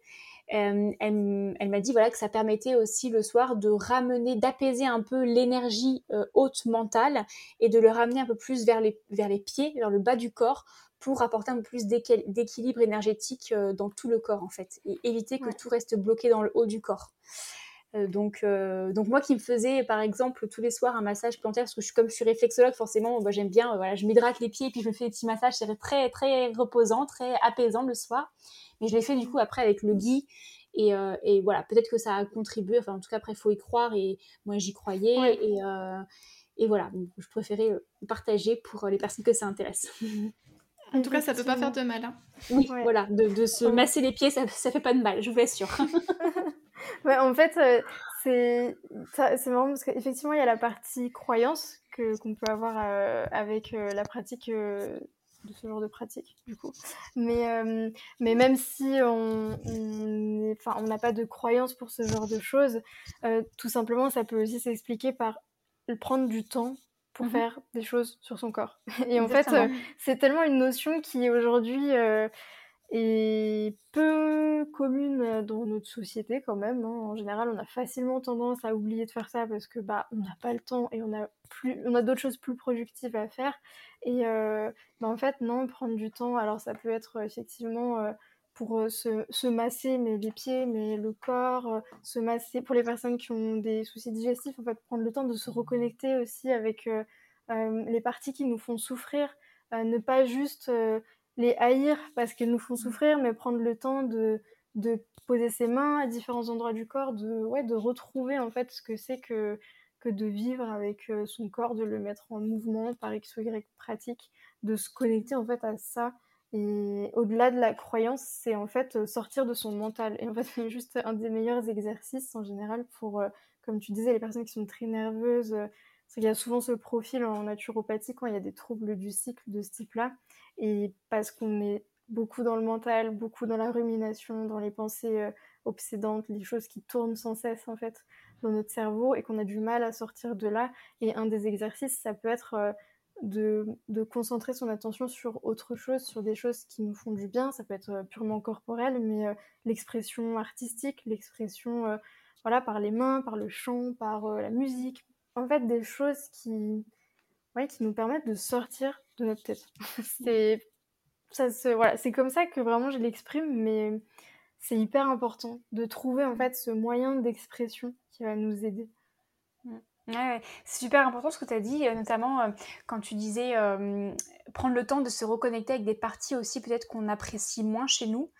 Euh, elle, m'a dit voilà que ça permettait aussi le soir de ramener, d'apaiser un peu l'énergie euh, haute mentale et de le ramener un peu plus vers les, vers les pieds, vers le bas du corps pour apporter un peu plus d'équilibre énergétique euh, dans tout le corps en fait et éviter que tout reste bloqué dans le haut du corps. Donc, donc moi qui me faisais par exemple tous les soirs un massage plantaire parce que je suis comme je suis réflexologue forcément bah, j'aime bien voilà je m'hydrate les pieds et puis je me fais des petits massages c'est très très reposant très apaisant le soir mais je l'ai fait du coup après avec le Guy. Et, euh, et voilà, peut-être que ça a contribué. Enfin, en tout cas, après, il faut y croire. Et moi, j'y croyais. Et, euh, et, voilà, je préférais euh, partager pour les personnes que ça intéresse. En tout cas, ça peut pas faire de mal. Hein. Oui, voilà, de, de se masser les pieds, ça, ça fait pas de mal, je vous l'assure. ouais, en fait, c'est c'est marrant parce qu'effectivement, il y a la partie croyance que qu'on peut avoir avec la pratique de ce genre de pratique, du coup. Mais, euh, mais même si on on n'a pas de croyance pour ce genre de choses, euh, tout simplement, ça peut aussi s'expliquer par prendre du temps pour mhm. faire des choses sur son corps. Et en fait, euh, c'est tellement une notion qui aujourd'hui est peu commune dans notre société quand même. Hein. En général, on a facilement tendance à oublier de faire ça parce que bah on n'a pas le temps et on a plus, on a d'autres choses plus productives à faire. Et euh, bah, en fait, non, prendre du temps. Alors ça peut être effectivement euh, pour euh, se, se, masser mais les pieds, mais le corps, se masser pour les personnes qui ont des soucis digestifs. En fait, prendre le temps de se reconnecter aussi avec les parties qui nous font souffrir. ne pas juste les haïr parce qu'elles nous font mmh. souffrir, mais prendre le temps de, de poser ses mains à différents endroits du corps, de, ouais, de retrouver en fait ce que c'est que, que de vivre avec euh, son corps, de le mettre en mouvement par X ou Y pratique, de se connecter en fait à ça. Et au-delà de la croyance, c'est en fait euh, sortir de son mental. Et en fait, c'est juste un des meilleurs exercices en général pour, euh, comme tu disais, les personnes qui sont très nerveuses. Il y a souvent ce profil en naturopathie quand il y a des troubles du cycle de ce type-là. Et parce qu'on est beaucoup dans le mental, beaucoup dans la rumination, dans les pensées euh, obsédantes, les choses qui tournent sans cesse en fait dans notre cerveau et qu'on a du mal à sortir de là. Et un des exercices, ça peut être euh, de, concentrer son attention sur autre chose, sur des choses qui nous font du bien. Ça peut être euh, purement corporel, mais l'expression artistique, l'expression voilà, par les mains, par le chant, par la musique. En fait, des choses qui, ouais, qui nous permettent de sortir de notre tête. c'est ça se, voilà, c'est comme ça que vraiment je l'exprime, mais c'est hyper important de trouver en fait ce moyen d'expression qui va nous aider. Ouais, c'est super important ce que tu as dit, euh, notamment euh, quand tu disais euh, prendre le temps de se reconnecter avec des parties aussi peut-être qu'on apprécie moins chez nous.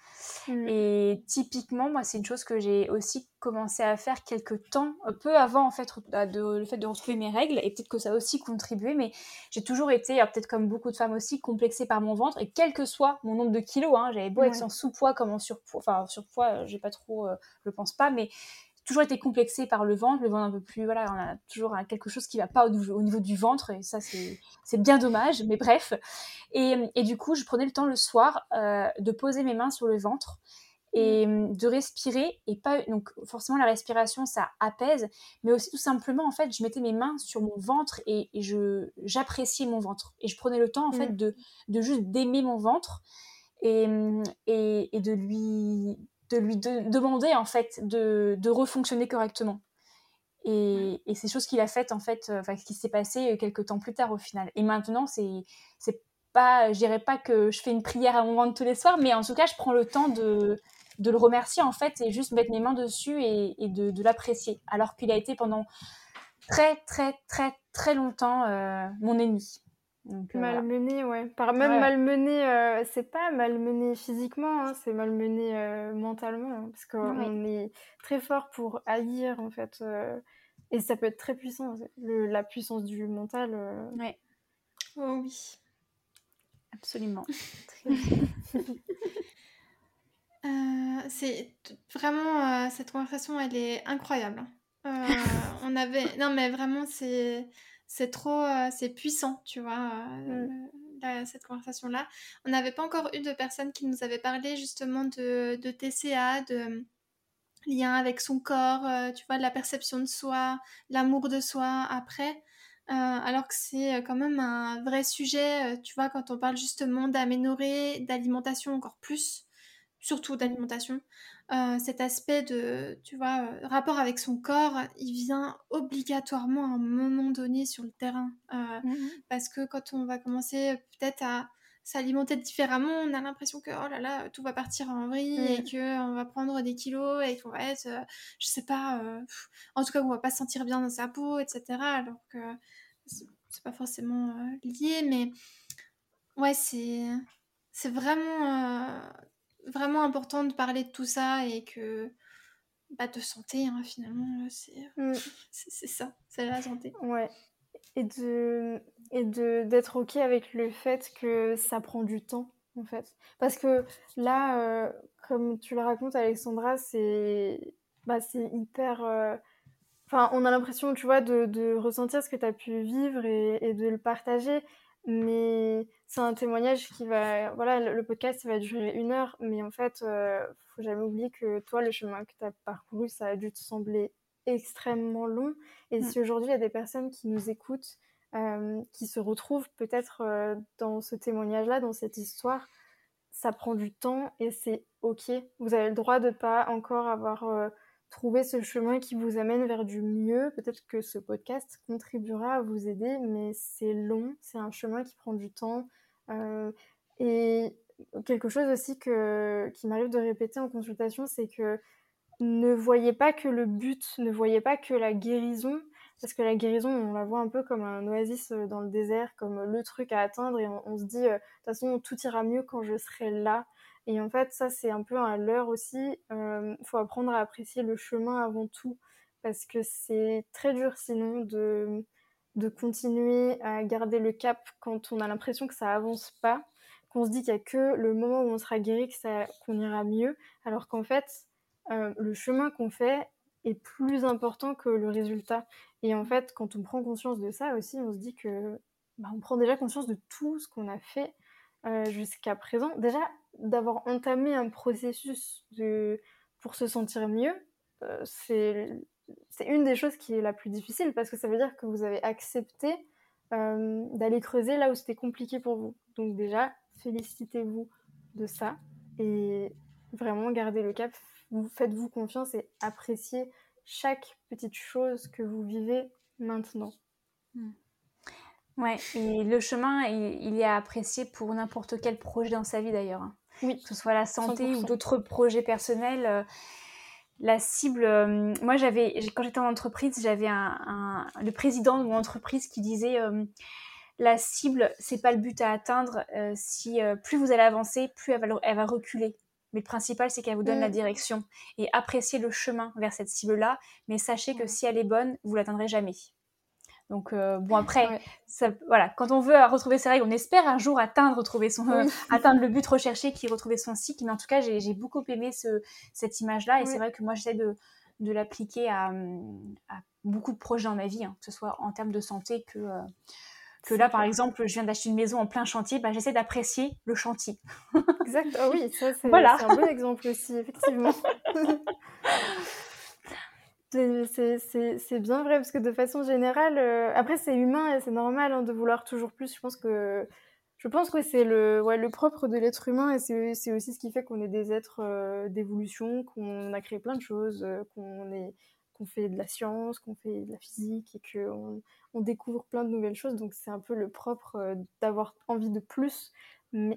Mm. Et typiquement, moi, c'est une chose que j'ai aussi commencé à faire quelques temps, peu avant en fait de, le fait de retrouver mes règles, et peut-être que ça a aussi contribué, mais j'ai toujours été, peut-être comme beaucoup de femmes aussi, complexée par mon ventre, et quel que soit mon nombre de kilos, hein, j'avais beau être en sous-poids comme en surpoids, enfin surpoids, j'ai pas trop, je pense pas, mais toujours été complexée par le ventre, le ventre un peu plus, voilà, on a toujours quelque chose qui va pas au, niveau du ventre, et ça c'est bien dommage, mais bref. Et, et, du coup, je prenais le temps le soir euh, de poser mes mains sur le ventre et mmh, de respirer et pas donc forcément la respiration ça apaise mais aussi tout simplement en fait je mettais mes mains sur mon ventre et, je j'appréciais mon ventre et je prenais le temps en fait mmh. de, de juste d'aimer mon ventre et, et, et, de lui de lui demander en fait de, de refonctionner correctement et, et c'est chose qu'il a fait en fait enfin ce qui s'est passé quelques temps plus tard au final et maintenant c'est c'est pas je dirais pas que je fais une prière à mon ventre tous les soirs mais en tout cas je prends le temps de de le remercier en fait et juste mettre mes mains dessus et, de, l'apprécier. Alors qu'il a été pendant très très très très longtemps euh, mon ennemi. Donc, euh, malmené, ouais. Par même malmené, euh, c'est pas malmené physiquement, hein, c'est malmené mentalement, hein, parce qu'on est très fort pour haïr en fait, et ça peut être très puissant. la puissance du mental. Ouais. Oh oui. Absolument. Euh, c'est vraiment euh, cette conversation, elle est incroyable. Hein. Euh, on avait non mais vraiment c'est c'est trop c'est puissant, tu vois. Mm. cette conversation-là. On n'avait pas encore eu de personnes qui nous avaient parlé justement de, de TCA, de lien avec son corps, tu vois, de la perception de soi, l'amour de soi après. alors que c'est quand même un vrai sujet, tu vois, quand on parle justement d'améliorer, d'alimentation encore plus surtout d'alimentation, euh, cet aspect de, tu vois, euh, rapport avec son corps, il vient obligatoirement à un moment donné sur le terrain. Euh, mmh parce que quand on va commencer peut-être à s'alimenter différemment, on a l'impression que, oh là là, tout va partir en vrille et mmh. qu'on va prendre des kilos et qu'on va être, je sais pas, en tout cas, on va pas se sentir bien dans sa peau, etc. Alors que c'est pas forcément lié, mais ouais, c'est c'est vraiment vraiment important de parler de tout ça et que bah, de santé, hein, finalement, mm. c'est ça, c'est la santé. Ouais. Et de et de d'être ok avec le fait que ça prend du temps en fait parce que là euh, comme tu le racontes Alexandra c'est bah c'est hyper euh, enfin on a l'impression tu vois de, de, ressentir ce que tu as pu vivre et, et, de le partager mais c'est un témoignage qui va. Voilà, le, podcast va durer une heure, mais en fait, euh, faut jamais oublier que toi, le chemin que tu as parcouru, ça a dû te sembler extrêmement long. Et mm. si aujourd'hui, il y a des personnes qui nous écoutent, euh, qui se retrouvent peut-être euh, dans ce témoignage-là, dans cette histoire, ça prend du temps et c'est OK. Vous avez le droit de pas encore avoir euh, trouver ce chemin qui vous amène vers du mieux. Peut-être que ce podcast contribuera à vous aider, mais c'est long, c'est un chemin qui prend du temps. Euh, et quelque chose aussi que, qui m'arrive de répéter en consultation, c'est que ne voyez pas que le but, ne voyez pas que la guérison, parce que la guérison, on la voit un peu comme un oasis dans le désert, comme le truc à atteindre, et on, on se dit, euh, de toute façon, tout ira mieux quand je serai là. Et en fait, ça, c'est un peu un leurre aussi. Il euh, faut apprendre à apprécier le chemin avant tout, parce que c'est très dur sinon de, de continuer à garder le cap quand on a l'impression que ça avance pas, qu'on se dit qu'il n'y a que le moment où on sera guéri qu'on ira mieux, alors qu'en fait, euh, le chemin qu'on fait est plus important que le résultat. Et en fait, quand on prend conscience de ça aussi, on se dit que bah, on prend déjà conscience de tout ce qu'on a fait euh, jusqu'à présent. Déjà, d'avoir entamé un processus pour se sentir mieux, euh, c'est une des choses qui est la plus difficile parce que ça veut dire que vous avez accepté euh, d'aller creuser là où c'était compliqué pour vous. Donc déjà, félicitez-vous de ça et vraiment gardez le cap. Faites-vous confiance et appréciez chaque petite chose que vous vivez maintenant. Hmm. Ouais, et le chemin, il, est apprécié pour n'importe quel projet dans sa vie d'ailleurs. Oui. Que ce soit la santé ou d'autres projets personnels. Euh, la cible, euh, moi j'avais, quand j'étais en entreprise, j'avais un, le président de mon entreprise qui disait euh, la cible, c'est pas le but à atteindre. si plus vous allez avancer, plus elle va, elle va reculer. Mais le principal, c'est qu'elle vous donne la mm. direction et appréciez le chemin vers cette cible-là. Mais sachez que si elle est bonne, vous l'atteindrez jamais. Donc euh, bon après, ça, voilà, quand on veut retrouver ses règles, on espère un jour atteindre, retrouver son, euh, atteindre le but recherché, qui est retrouver son cycle. Mais en tout cas, j'ai beaucoup aimé ce, cette image-là, et c'est vrai que moi j'essaie de, de l'appliquer à, à, beaucoup de projets dans ma vie, hein, que ce soit en termes de santé que, euh, Que là, par exemple, je viens d'acheter une maison en plein chantier, bah, j'essaie d'apprécier le chantier. exact. Ah oui, ça c'est un bon exemple aussi, effectivement. c'est bien vrai parce que de façon générale, euh, après c'est humain et c'est normal hein, de vouloir toujours plus. Je pense que je pense que c'est le, ouais, le propre de l'être humain et c'est aussi ce qui fait qu'on est des êtres euh, d'évolution, qu'on a créé plein de choses, euh, qu'on est qu'on fait de la science, qu'on fait de la physique et qu'on on découvre plein de nouvelles choses. Donc c'est un peu le propre d'avoir envie de plus.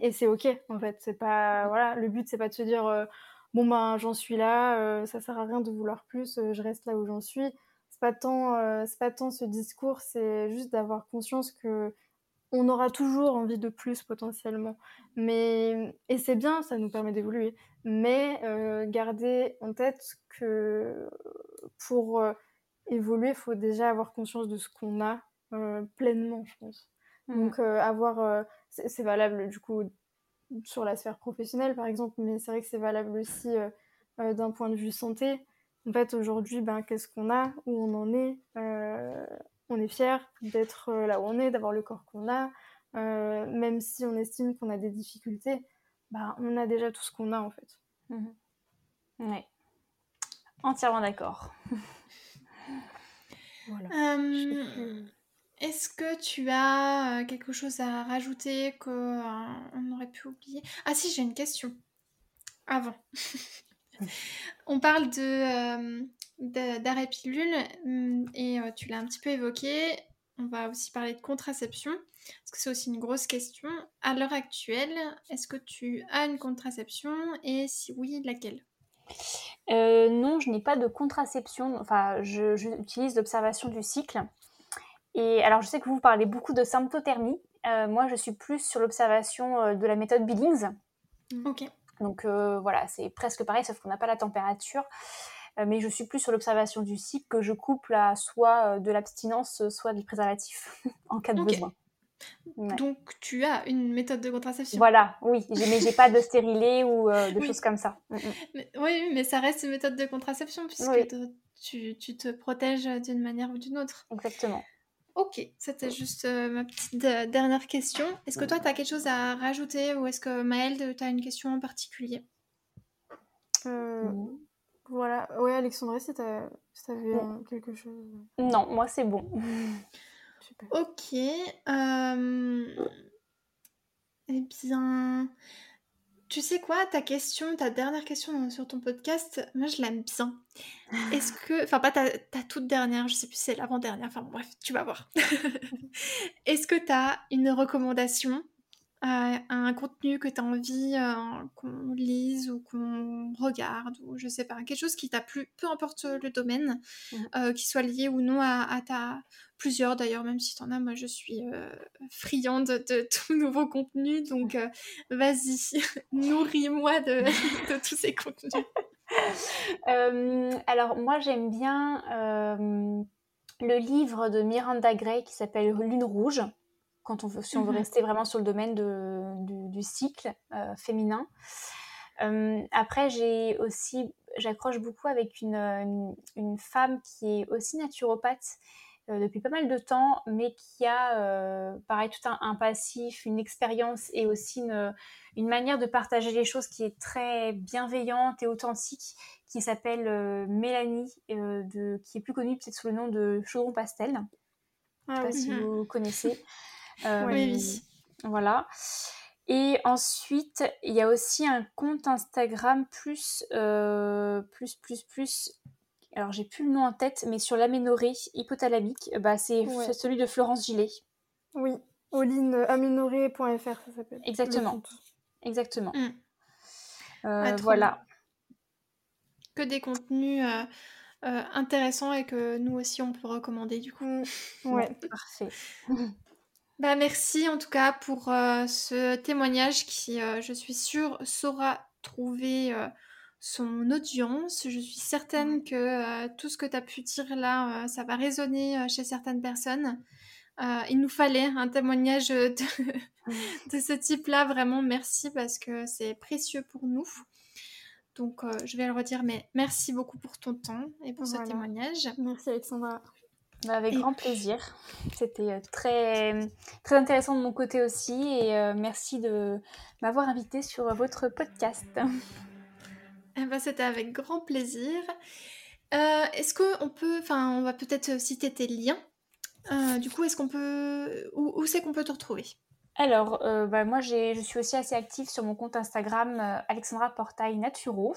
Et c'est ok en fait. C'est pas voilà, le but c'est pas de se dire bon ben j'en suis là, ça sert à rien de vouloir plus, je reste là où j'en suis. C'est pas tant c'est pas tant ce discours, c'est juste d'avoir conscience que on aura toujours envie de plus potentiellement. Mais, et c'est bien, ça nous permet d'évoluer. Mais euh, garder en tête que pour euh, évoluer, il faut déjà avoir conscience de ce qu'on a euh, pleinement, je pense. Mmh. Donc avoir, c'est valable du coup sur la sphère professionnelle par exemple, mais c'est vrai que c'est valable aussi d'un point de vue santé. En fait, aujourd'hui, ben, qu'est-ce qu'on a, où on en est, on est fier d'être euh, là où on est, d'avoir le corps qu'on a, euh, même si on estime qu'on a des difficultés, bah, on a déjà tout ce qu'on a en fait. Mhm. Oui, entièrement d'accord. Euh, est-ce que tu as quelque chose à rajouter qu'on aurait pu oublier? Ah si, j'ai une question. Avant. On parle de, d'arrêt pilule hum, et euh, tu l'as un petit peu évoqué. On va aussi parler de contraception parce que c'est aussi une grosse question. À l'heure actuelle, est-ce que tu as une contraception? Et si oui, laquelle? Euh, Non, je n'ai pas de contraception. Enfin, j'utilise l'observation du cycle. Et alors, je sais que vous parlez beaucoup de symptothermie. Euh, moi, je suis plus sur l'observation de la méthode Billings. Ok. Donc voilà, c'est presque pareil, sauf qu'on n'a pas la température. Euh, mais je suis plus sur l'observation du cycle que je couple à soit euh, de l'abstinence, soit du préservatif en cas de besoin. Donc tu as une méthode de contraception. Voilà, oui, mais j'ai pas de stérilet ou euh, de choses comme ça. Mm, mm. oui, mais ça reste une méthode de contraception puisque tu, tu, te protèges d'une manière ou d'une autre. Exactement. Ok, c'était juste ma petite dernière question. Est-ce que toi, tu as quelque chose à rajouter ou est-ce que Maëlle, tu as une question en particulier? Voilà. Ouais, Alexandra, si t'as vu quelque chose. Non, moi c'est bon. Super. Ok. Euh... Eh bien, tu sais quoi, ta question, ta dernière question sur ton podcast, moi je l'aime bien. Est-ce que, enfin pas ta, ta, toute dernière, je sais plus si c'est l'avant-dernière, enfin bref, tu vas voir. Est-ce que tu as une recommandation un contenu que tu as envie euh, qu'on lise ou qu'on regarde ou je sais pas, quelque chose qui t'a plu, peu importe le domaine, mmh. euh, qui soit lié ou non à, ta... Plusieurs d'ailleurs, même si tu en as, moi je suis euh, friande de, tout nouveau contenu, donc vas-y, nourris-moi de, de, tous ces contenus. alors moi j'aime bien le livre de Miranda Gray qui s'appelle Lune Rouge quand on veut, si on veut mmh rester vraiment sur le domaine du, cycle euh, féminin. Euh, après, j'ai aussi, j'accroche beaucoup avec une, une, femme qui est aussi naturopathe euh, depuis pas mal de temps, mais qui a, pareil, tout un, passif, une expérience et aussi une, une, manière de partager les choses qui est très bienveillante et authentique, qui s'appelle Mélanie, de, qui est plus connue peut-être sous le nom de Chaudron Pastel. Je ne sais pas si vous connaissez. Euh, oui, Voilà. Et ensuite, il y a aussi un compte Instagram plus, euh, plus, plus, plus. Alors, j'ai plus le nom en tête, mais sur l'aménorrhée hypothalamique, bah, c'est celui de Florence Gillet. Oui, olineaménorrhée.fr, ça s'appelle. Exactement. Exactement. Mm. Euh, ah, voilà. Que des contenus intéressants et que nous aussi on peut recommander du coup. Ouais, parfait. Bah, merci en tout cas pour euh, ce témoignage qui, euh, je suis sûre, saura trouver euh, son audience. Je suis certaine que tout ce que tu as pu dire là, ça va résonner chez certaines personnes. il nous fallait un témoignage de, de ce type-là, vraiment merci parce que c'est précieux pour nous. Donc je vais le redire, mais merci beaucoup pour ton temps et pour ce témoignage. Merci Alexandra. Bah, avec grand plaisir. C'était très, très intéressant de mon côté aussi et merci de m'avoir invité sur votre podcast. Eh ben, C'était avec grand plaisir. est-ce qu'on peut, enfin, on va peut-être citer tes liens. du coup, est-ce qu'on peut, où, où c'est qu'on peut te retrouver? Alors, euh, bah, moi, je suis aussi assez active sur mon compte Instagram euh, Alexandra Portail Naturo.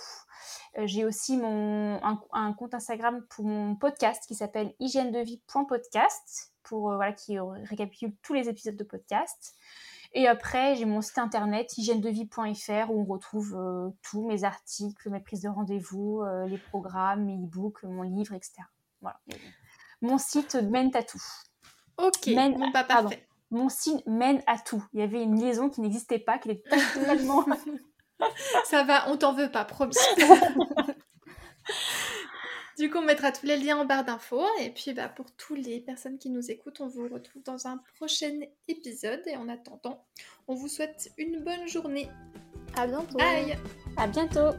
Euh, j'ai aussi mon, un, compte Instagram pour mon podcast qui s'appelle hygiène de vie.podcast pour voilà qui récapitule tous les épisodes de podcast. Et après, j'ai mon site internet hygiène-de-vie.fr où on retrouve tous mes articles, mes prises de rendez-vous, les programmes, mes e-books, mon livre, etc. Voilà. Mon site mène à tout. Ok, mène, bon, pas bah, parfait mon signe mène à tout. Il y avait une liaison qui n'existait pas, qui était totalement. Ça va, on t'en veut pas, promis. du coup, on mettra tous les liens en barre d'infos. Et puis, bah, pour toutes les personnes qui nous écoutent, on vous retrouve dans un prochain épisode. Et en attendant, on vous souhaite une bonne journée. À bientôt. Bye. À bientôt.